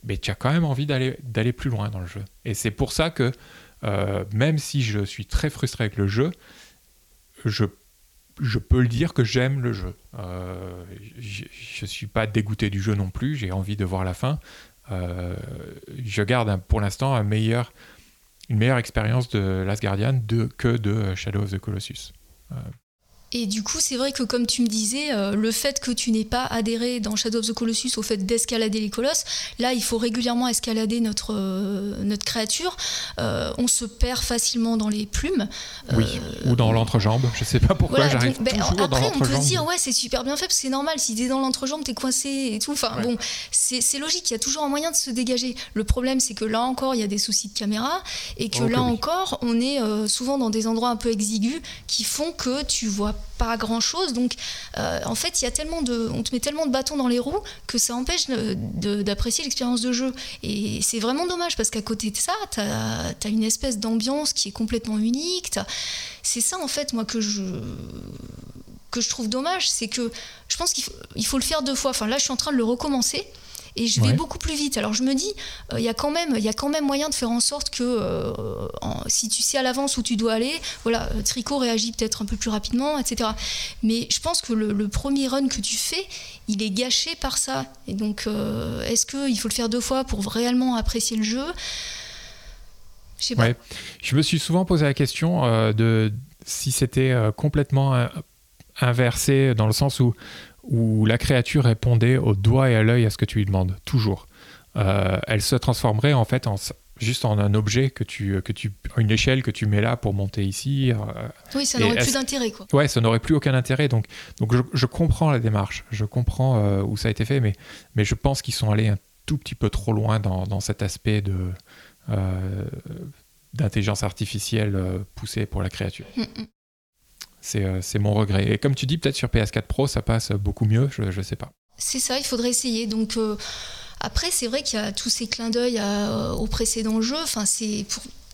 mais tu as quand même envie d'aller, plus loin dans le jeu. Et c'est pour ça que, euh, même si je suis très frustré avec le jeu, je, peux le dire que j'aime le jeu. Euh, je ne suis pas dégoûté du jeu non plus, j'ai envie de voir la fin. Je garde pour l'instant une meilleure expérience de Last Guardian de, que de Shadow of the Colossus. Et du coup, c'est vrai que comme tu me disais, euh, le fait que tu n'aies pas adhéré dans Shadow of the Colossus au fait d'escalader les colosses, là, il faut régulièrement escalader notre, euh, notre créature. Euh, on se perd facilement dans les plumes. Oui, ou dans l'entrejambe. Je sais pas pourquoi j'arrive ben, toujours Après, on peut dire, ouais, c'est super bien fait, parce que c'est normal. Si t'es dans l'entrejambe, t'es coincé et tout. Enfin, bon, c'est logique. Il y a toujours un moyen de se dégager. Le problème, c'est que là encore, il y a des soucis de caméra et que là encore, on est souvent dans des endroits un peu exigus qui font que tu vois pas grand chose. Donc, euh, en fait, il y a tellement de, on te met tellement de bâtons dans les roues que ça empêche d'apprécier l'expérience de jeu. Et c'est vraiment dommage parce qu'à côté de ça, tu as, une espèce d'ambiance qui est complètement unique. C'est ça, en fait, moi, que je que je trouve dommage, c'est que je pense qu'il faut, faut le faire deux fois. Enfin, là, je suis en train de le recommencer et je vais beaucoup plus vite. Alors je me dis, euh, il y a quand même, y a quand même moyen de faire en sorte que euh, si tu sais à l'avance où tu dois aller, voilà, euh, Tricot réagit peut-être un peu plus rapidement, etc. Mais je pense que le, premier run que tu fais, il est gâché par ça. Et donc, est-ce qu'il faut le faire deux fois pour réellement apprécier le jeu? Je. Je me suis souvent posé la question de si c'était complètement inversé dans le sens où où la créature répondait au doigt et à l'œil à ce que tu lui demandes, toujours. Euh, elle se transformerait en fait en, juste en un objet que tu, que tu, une échelle que tu mets là pour monter ici. Euh, oui, ça n'aurait plus d'intérêt, quoi. Ouais, ça n'aurait plus aucun intérêt. Donc, donc je, comprends la démarche, je comprends euh, où ça a été fait, mais, mais je pense qu'ils sont allés un tout petit peu trop loin dans, dans cet aspect de d'intelligence artificielle poussée pour la créature. Mm, mm. Euh, c'est mon regret. Et comme tu dis, peut-être sur PS4 Pro, ça passe beaucoup mieux, je ne sais pas. C'est ça, il faudrait essayer. Donc. Euh, après, c'est vrai qu'il y a tous ces clins d'œil au précédent jeu. Enfin, c'est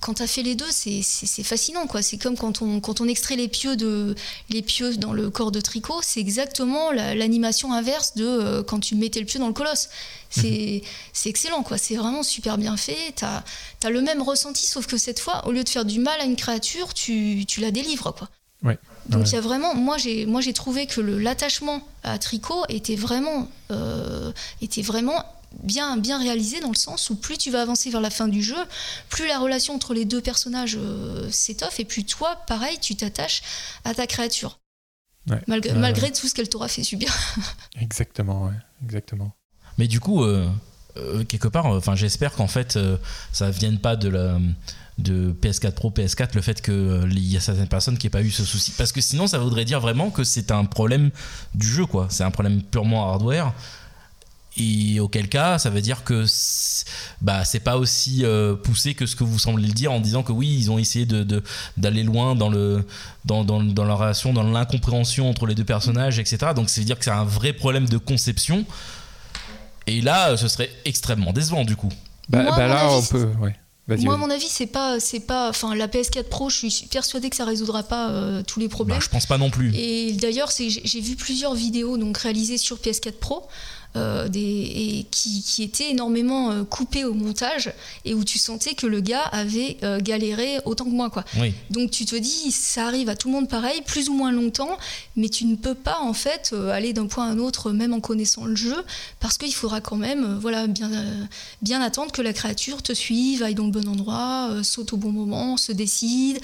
quand tu as fait les deux, c'est fascinant. quoi. C'est comme quand on, quand on extrait les pieux, de, les pieux dans le corps de tricot, c'est exactement l'animation inverse de euh, quand tu mettais le pieu dans le colosse. C'est mhm. excellent, quoi. c'est vraiment super bien fait. Tu as, as, le même ressenti, sauf que cette fois, au lieu de faire du mal à une créature, tu, tu la délivres. Quoi. Ouais. Donc il y a vraiment, moi j'ai, moi j'ai trouvé que l'attachement à Tricot était vraiment, euh, était vraiment bien, bien réalisé dans le sens où plus tu vas avancer vers la fin du jeu, plus la relation entre les deux personnages euh, s'étoffe et plus toi, pareil, tu t'attaches à ta créature. malgré, malgré tout ce qu'elle t'aura fait subir. exactement, exactement. Mais du coup, euh, quelque part, enfin j'espère qu'en fait ça vienne pas de la de PS4 Pro, PS4, le fait qu'il euh, y a certaines personnes qui n'aient pas eu ce souci. Parce que sinon, ça voudrait dire vraiment que c'est un problème du jeu, quoi. C'est un problème purement hardware. Et auquel cas, ça veut dire que bah c'est pas aussi euh, poussé que ce que vous semblez le dire en disant que oui, ils ont essayé de d'aller loin dans le dans, dans, dans la relation, dans l'incompréhension entre les deux personnages, etc. Donc ça veut dire que c'est un vrai problème de conception. Et là, ce serait extrêmement décevant du coup. Bah, bah là, on peut. Ouais. Moi, à mon avis, c'est pas, c'est pas, enfin, la PS4 Pro, je suis persuadée que ça résoudra pas euh, tous les problèmes. Bah, je pense pas non plus. Et d'ailleurs, j'ai vu plusieurs vidéos donc réalisées sur PS4 Pro euh, des, et qui, qui, étaient énormément euh, coupées au montage et où tu sentais que le gars avait euh, galéré autant que moi. Quoi. Donc tu te dis, ça arrive à tout le monde pareil, plus ou moins longtemps, mais tu ne peux pas en fait aller d'un point à un autre, même en connaissant le jeu, parce qu'il faudra quand même voilà, bien, bien attendre que la créature te suive, aille dans le bon endroit, saute au bon moment, se décide.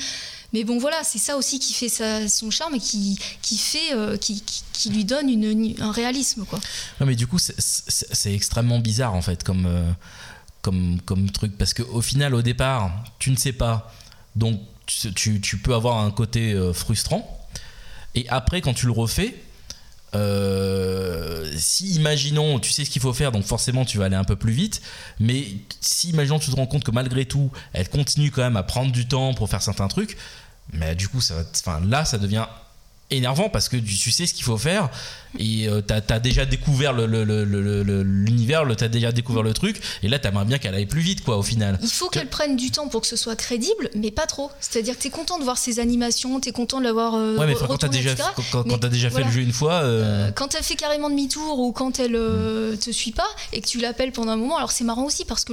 Mais bon, voilà, c'est ça aussi qui fait son charme et qui, qui fait, euh, qui, qui, lui donne un réalisme, quoi. Non, mais du coup, c'est extrêmement bizarre, en fait, comme, euh, comme, comme truc. Parce qu'au final, au départ, tu ne sais pas. Donc, tu, tu peux avoir un côté euh, frustrant. Et après, quand tu le refais, si imaginons, tu sais ce qu'il faut faire, donc forcément tu vas aller un peu plus vite, mais si imaginons tu te rends compte que malgré tout, elle continue quand même à prendre du temps pour faire certains trucs, mais du coup, ça, enfin, là, ça devient énervant parce que tu sais ce qu'il faut faire et euh, t'as as déjà découvert l'univers, le, t'as déjà découvert le truc et là t'aimerais bien qu'elle aille plus vite quoi au final. Il faut qu'elle prenne du temps pour que ce soit crédible mais pas trop. C'est-à-dire que t'es content de voir ses animations, t'es content de l'avoir euh, Ouais mais quand t'as déjà, quand, as déjà fait le jeu une fois... Euh, quand elle fait carrément demi-tour ou quand elle mm. te suit pas et que tu l'appelles pendant un moment, alors c'est marrant aussi parce que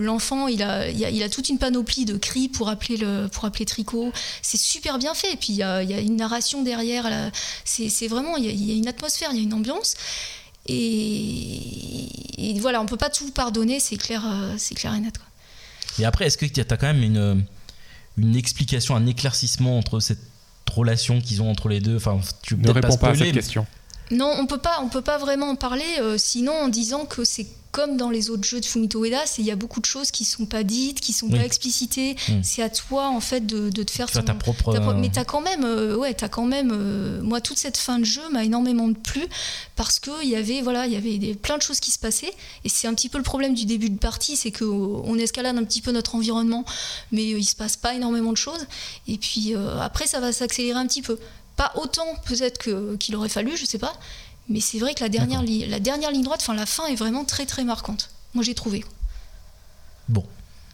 l'enfant il, a, il, a, toute une panoplie de cris pour appeler, le, pour appeler Tricot. C'est super bien fait et puis il y a, y a, une narration derrière. C'est vraiment, il y, a une atmosphère, il y a une ambiance. Et, voilà, on peut pas tout pardonner, c'est clair, euh, c'est clair et net. Quoi. Et après, est-ce que tu as quand même une, une explication, un éclaircissement entre cette relation qu'ils ont entre les deux? Enfin, tu ne réponds pas, à cette question. Non, on peut pas, on peut pas vraiment en parler, euh, sinon en disant que c'est comme dans les autres jeux de Fumito Ueda, il y a beaucoup de choses qui sont pas dites, qui sont pas explicitées. Hmm. C'est à toi en fait de, de te faire ton, ta propre. Ta, mais t'as quand même, euh, ouais, as quand même. Euh, moi, toute cette fin de jeu m'a énormément plu parce que il y avait, voilà, il y avait des, plein de choses qui se passaient. Et c'est un petit peu le problème du début de partie, c'est que on escalade un petit peu notre environnement, mais il se passe pas énormément de choses. Et puis après, ça va s'accélérer un petit peu. Pas autant peut-être qu'il aurait fallu, je sais pas. Mais c'est vrai que la dernière, la dernière ligne droite, enfin la fin est vraiment très très marquante. Moi j'ai trouvé. Bon.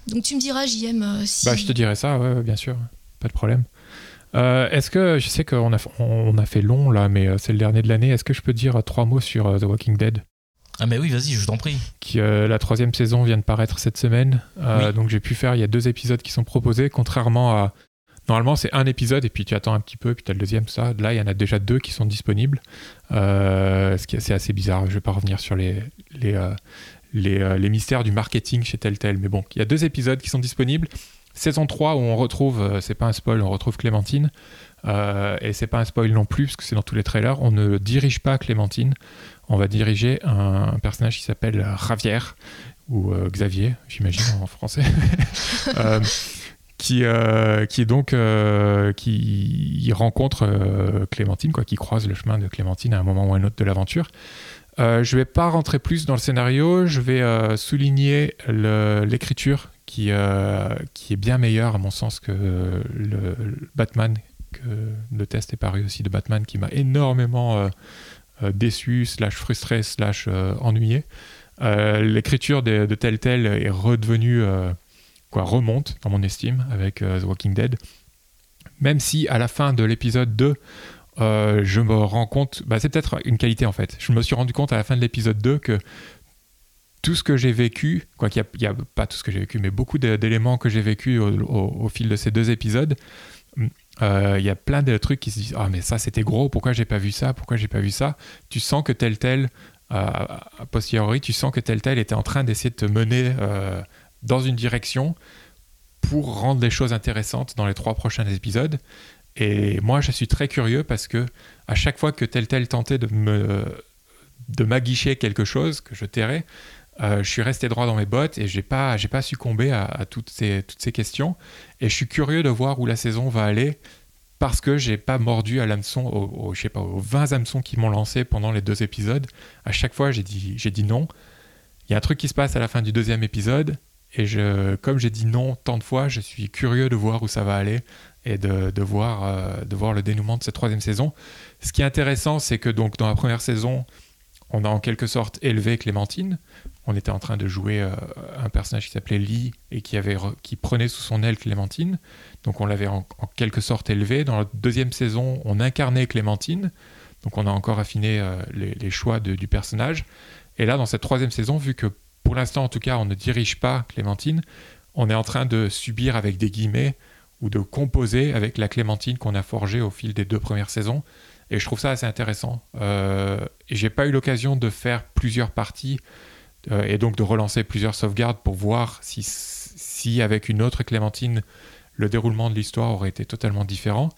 Donc tu me diras, JM, euh, si. Bah, je te dirai ça, ouais, bien sûr, pas de problème. Euh, est-ce que, je sais qu'on a, on a fait long là, mais euh, c'est le dernier de l'année, est-ce que je peux dire trois mots sur The Walking Dead? Ah mais oui, vas-y, je t'en prie. Qui, la troisième saison vient de paraître cette semaine, donc j'ai pu faire, il y a deux épisodes qui sont proposés, contrairement à Normalement, c'est un épisode et puis tu attends un petit peu, puis tu as le deuxième, ça. Là, il y en a déjà deux qui sont disponibles. Euh, assez bizarre. Je ne vais pas revenir sur les, euh, euh, mystères du marketing chez Telltale. Mais bon, il y a deux épisodes qui sont disponibles. Saison 3 où on retrouve, c'est pas un spoil, on retrouve Clémentine. et c'est pas un spoil non plus, parce que c'est dans tous les trailers. On ne dirige pas Clémentine. On va diriger un, personnage qui s'appelle Ravière, ou Xavier, j'imagine en français. qui, euh, qui est donc euh, qui rencontre euh, Clémentine, quoi, qui croise le chemin de Clémentine à un moment ou un autre de l'aventure. je ne vais pas rentrer plus dans le scénario, je vais souligner l'écriture qui, qui est bien meilleure à mon sens que le, Batman, que le test est paru aussi de Batman qui m'a énormément déçu, slash frustré, slash ennuyé. l'écriture de, de Telltale est redevenue quoi, remonte dans mon estime avec euh, The Walking Dead. Même si à la fin de l'épisode 2, euh, je me rends compte, bah, c'est peut-être une qualité en fait. Je me suis rendu compte à la fin de l'épisode 2 que tout ce que j'ai vécu, quoi qu'il n'y a, pas tout ce que j'ai vécu, mais beaucoup d'éléments que j'ai vécu au, fil de ces deux épisodes, euh, il y a plein de trucs qui se disent ah mais ça c'était gros, pourquoi j'ai pas vu ça, pourquoi j'ai pas vu ça? Tu sens que tel tel a posteriori, tu sens que tel tel était en train d'essayer de te mener dans une direction pour rendre les choses intéressantes dans les trois prochains épisodes. Et moi, je suis très curieux parce que à chaque fois que tel tel tentait de me de m'aguicher quelque chose que je tairais, euh, je suis resté droit dans mes bottes et j'ai pas j'ai pas succombé à, toutes ces toutes ces questions. Et je suis curieux de voir où la saison va aller parce que j'ai pas mordu à l'hameçon, aux, je sais pas, aux 20 hameçons qui m'ont lancé pendant les deux épisodes. À chaque fois, j'ai dit, j'ai dit non. Il y a un truc qui se passe à la fin du deuxième épisode, et je, comme j'ai dit non tant de fois, je suis curieux de voir où ça va aller et de, de voir, euh, de voir le dénouement de cette troisième saison. Ce qui est intéressant, c'est que donc dans la première saison, on a en quelque sorte élevé Clémentine. On était en train de jouer euh, un personnage qui s'appelait Lee et qui, avait qui prenait sous son aile Clémentine. Donc on l'avait en, quelque sorte élevé. Dans la deuxième saison, on incarnait Clémentine. Donc on a encore affiné euh, les, choix du personnage. Et là, dans cette troisième saison, vu que pour l'instant en tout cas on ne dirige pas Clémentine, on est en train de subir avec des guillemets ou de composer avec la Clémentine qu'on a forgée au fil des deux premières saisons. Et je trouve ça assez intéressant. Euh, j'ai pas eu l'occasion de faire plusieurs parties euh, et donc de relancer plusieurs sauvegardes pour voir si, si avec une autre Clémentine, le déroulement de l'histoire aurait été totalement différent.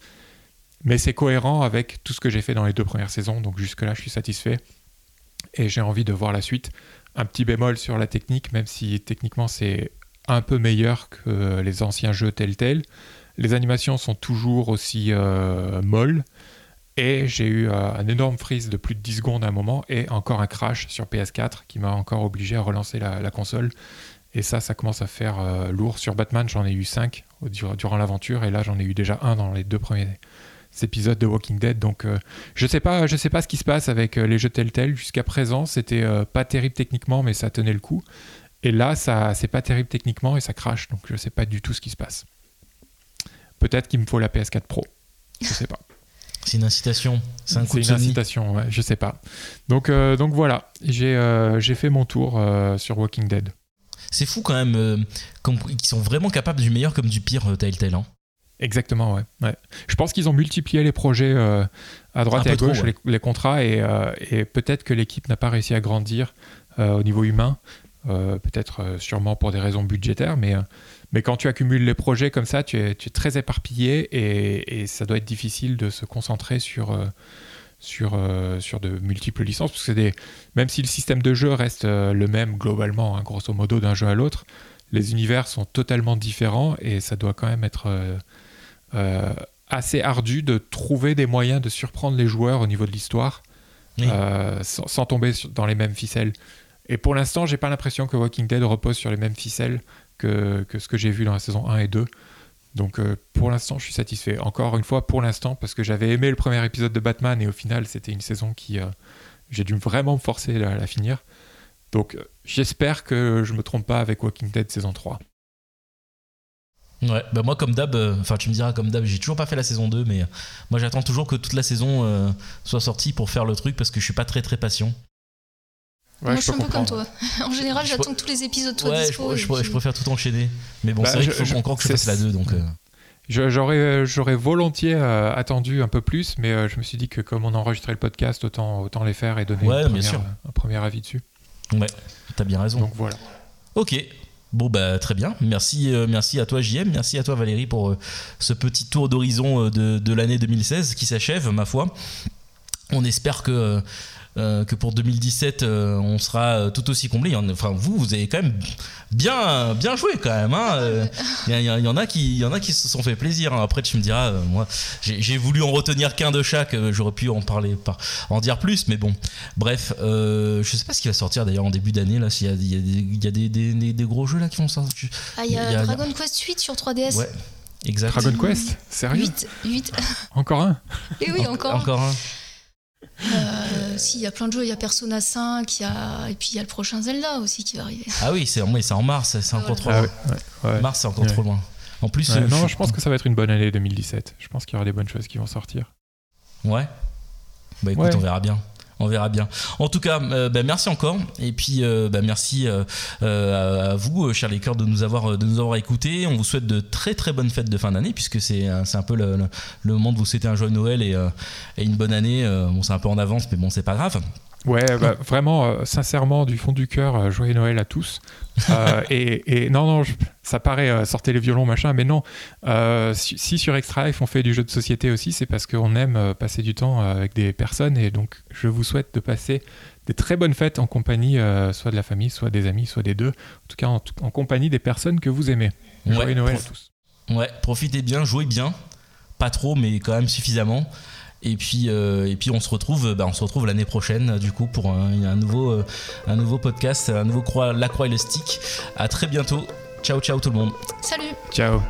Mais c'est cohérent avec tout ce que j'ai fait dans les deux premières saisons, donc jusque-là je suis satisfait. Et j'ai envie de voir la suite. Un petit bémol sur la technique, même si techniquement c'est un peu meilleur que les anciens jeux tels tels. Les animations sont toujours aussi euh, molles. Et j'ai eu euh, un énorme freeze de plus de 10 secondes à un moment et encore un crash sur PS4 qui m'a encore obligé à relancer la, console. Et ça, ça commence à faire euh, lourd. Sur Batman, j'en ai eu 5 durant l'aventure et là, j'en ai eu déjà un dans les deux premiers épisodes de Walking Dead. Donc, euh, je sais pas, je sais pas ce qui se passe avec les jeux Telltale. Jusqu'à présent, c'était pas terrible techniquement, mais ça tenait le coup. Et là, ça, c'est pas terrible techniquement et ça crache. Donc, je sais pas du tout ce qui se passe. Peut-être qu'il me faut la PS4 Pro. Je sais pas. C'est une incitation. C'est un coup une incitation, ouais, je sais pas. Donc, euh, donc voilà, j'ai euh, fait mon tour euh, sur Walking Dead. C'est fou quand même qu'ils sont vraiment capables du meilleur comme du pire Telltale. Hein. Exactement, ouais. ouais. Je pense qu'ils ont multiplié les projets à droite et à gauche, les, contrats, et, et peut-être que l'équipe n'a pas réussi à grandir au niveau humain. peut-être sûrement pour des raisons budgétaires, mais mais quand tu accumules les projets comme ça, tu es, très éparpillé et, ça doit être difficile de se concentrer sur, euh, sur, euh, sur de multiples licences. Parce que des, même si le système de jeu reste euh, le même globalement, hein, grosso modo, d'un jeu à l'autre, les univers sont totalement différents et ça doit quand même être assez ardu de trouver des moyens de surprendre les joueurs au niveau de l'histoire sans, sans, tomber dans les mêmes ficelles. Et pour l'instant, j'ai pas l'impression que Walking Dead repose sur les mêmes ficelles que, ce que j'ai vu dans la saison 1 et 2. Donc euh, pour l'instant, je suis satisfait. Encore une fois, pour l'instant, parce que j'avais aimé le premier épisode de Batman et au final, c'était une saison qui... Euh, j'ai dû vraiment me forcer à la finir. Donc euh, j'espère que je me trompe pas avec Walking Dead saison 3. Ouais, bah moi comme d'hab, enfin tu me diras comme d'hab, j'ai toujours pas fait la saison 2, mais moi j'attends toujours que toute la saison soit sortie pour faire le truc parce que je suis pas très très patient. Moi, je suis un peu comme toi. en général, j'attends que tous les épisodes soient ouais, dispo. Je, je, préfère tout enchaîner. Mais bon, bah, c'est vrai qu'il faut encore que je fasse la 2. Donc, euh. J'aurais, j'aurais volontiers euh, attendu un peu plus, mais euh, je me suis dit que comme on enregistrait le podcast, autant, autant les faire et donner un premier avis dessus. Ouais, t'as bien raison. Donc voilà. Ok, Bon bah très bien, merci, merci à toi JM, merci à toi Valérie pour ce petit tour d'horizon de, de l'année 2016 qui s'achève ma foi. On espère que euh, que pour 2017 euh, on sera euh, tout aussi comblé. Enfin vous, vous avez quand même bien, bien joué quand même. Il hein. y, y, en a qui, y en a qui se sont fait plaisir. Hein. Après tu me diras, moi j'ai voulu en retenir qu'un de chaque. J'aurais pu en parler, en dire plus, mais bon. Bref, je sais pas ce qui va sortir d'ailleurs en début d'année là. S'il y a, des, des, gros jeux là qui vont sortir. Ah il y a, Dragon Quest 8 sur 3DS. Ouais. Exact. Dragon Quest Sérieux 8, 8. Encore un Et eh oui, encore. Encore un. Euh, si, il y a plein de jeux, il y a Persona 5, y a... et puis il y a le prochain Zelda aussi qui va arriver. Ah oui, c'est en mars, c'est encore trop loin. Mars, c'est encore trop loin. En plus, euh, non, je, pense que ça va être une bonne année 2017. Je pense qu'il y aura des bonnes choses qui vont sortir. Ouais. Bah écoute, on verra bien on verra bien. En tout cas, euh, bah, merci encore. Et puis, euh, bah, merci euh, à vous, chers lecteurs, de nous avoir de nous avoir écoutés. On vous souhaite de très très bonnes fêtes de fin d'année, puisque c'est un peu le, moment de vous souhaiter un joyeux Noël et, et une bonne année. bon, c'est un peu en avance, mais bon, c'est pas grave. Ouais, bah, vraiment, euh, sincèrement, du fond du cœur, euh, joyeux Noël à tous. Euh, et, non, non, ça paraît sortez les violons, machin, mais non. Si, sur Extra Life on fait du jeu de société aussi, c'est parce qu'on aime passer du temps avec des personnes. Et donc, je vous souhaite de passer des très bonnes fêtes en compagnie, soit de la famille, soit des amis, soit des deux. En tout cas, en, compagnie des personnes que vous aimez. Joyeux Noël à tous. Ouais, profitez bien, jouez bien pas trop, mais quand même suffisamment. Et puis, euh, et puis on se retrouve, bah, on se retrouve l'année prochaine du coup pour un, un nouveau, euh, un nouveau podcast, un nouveau croix, la croix et le stick. À très bientôt. Ciao, ciao tout le monde. Salut Ciao.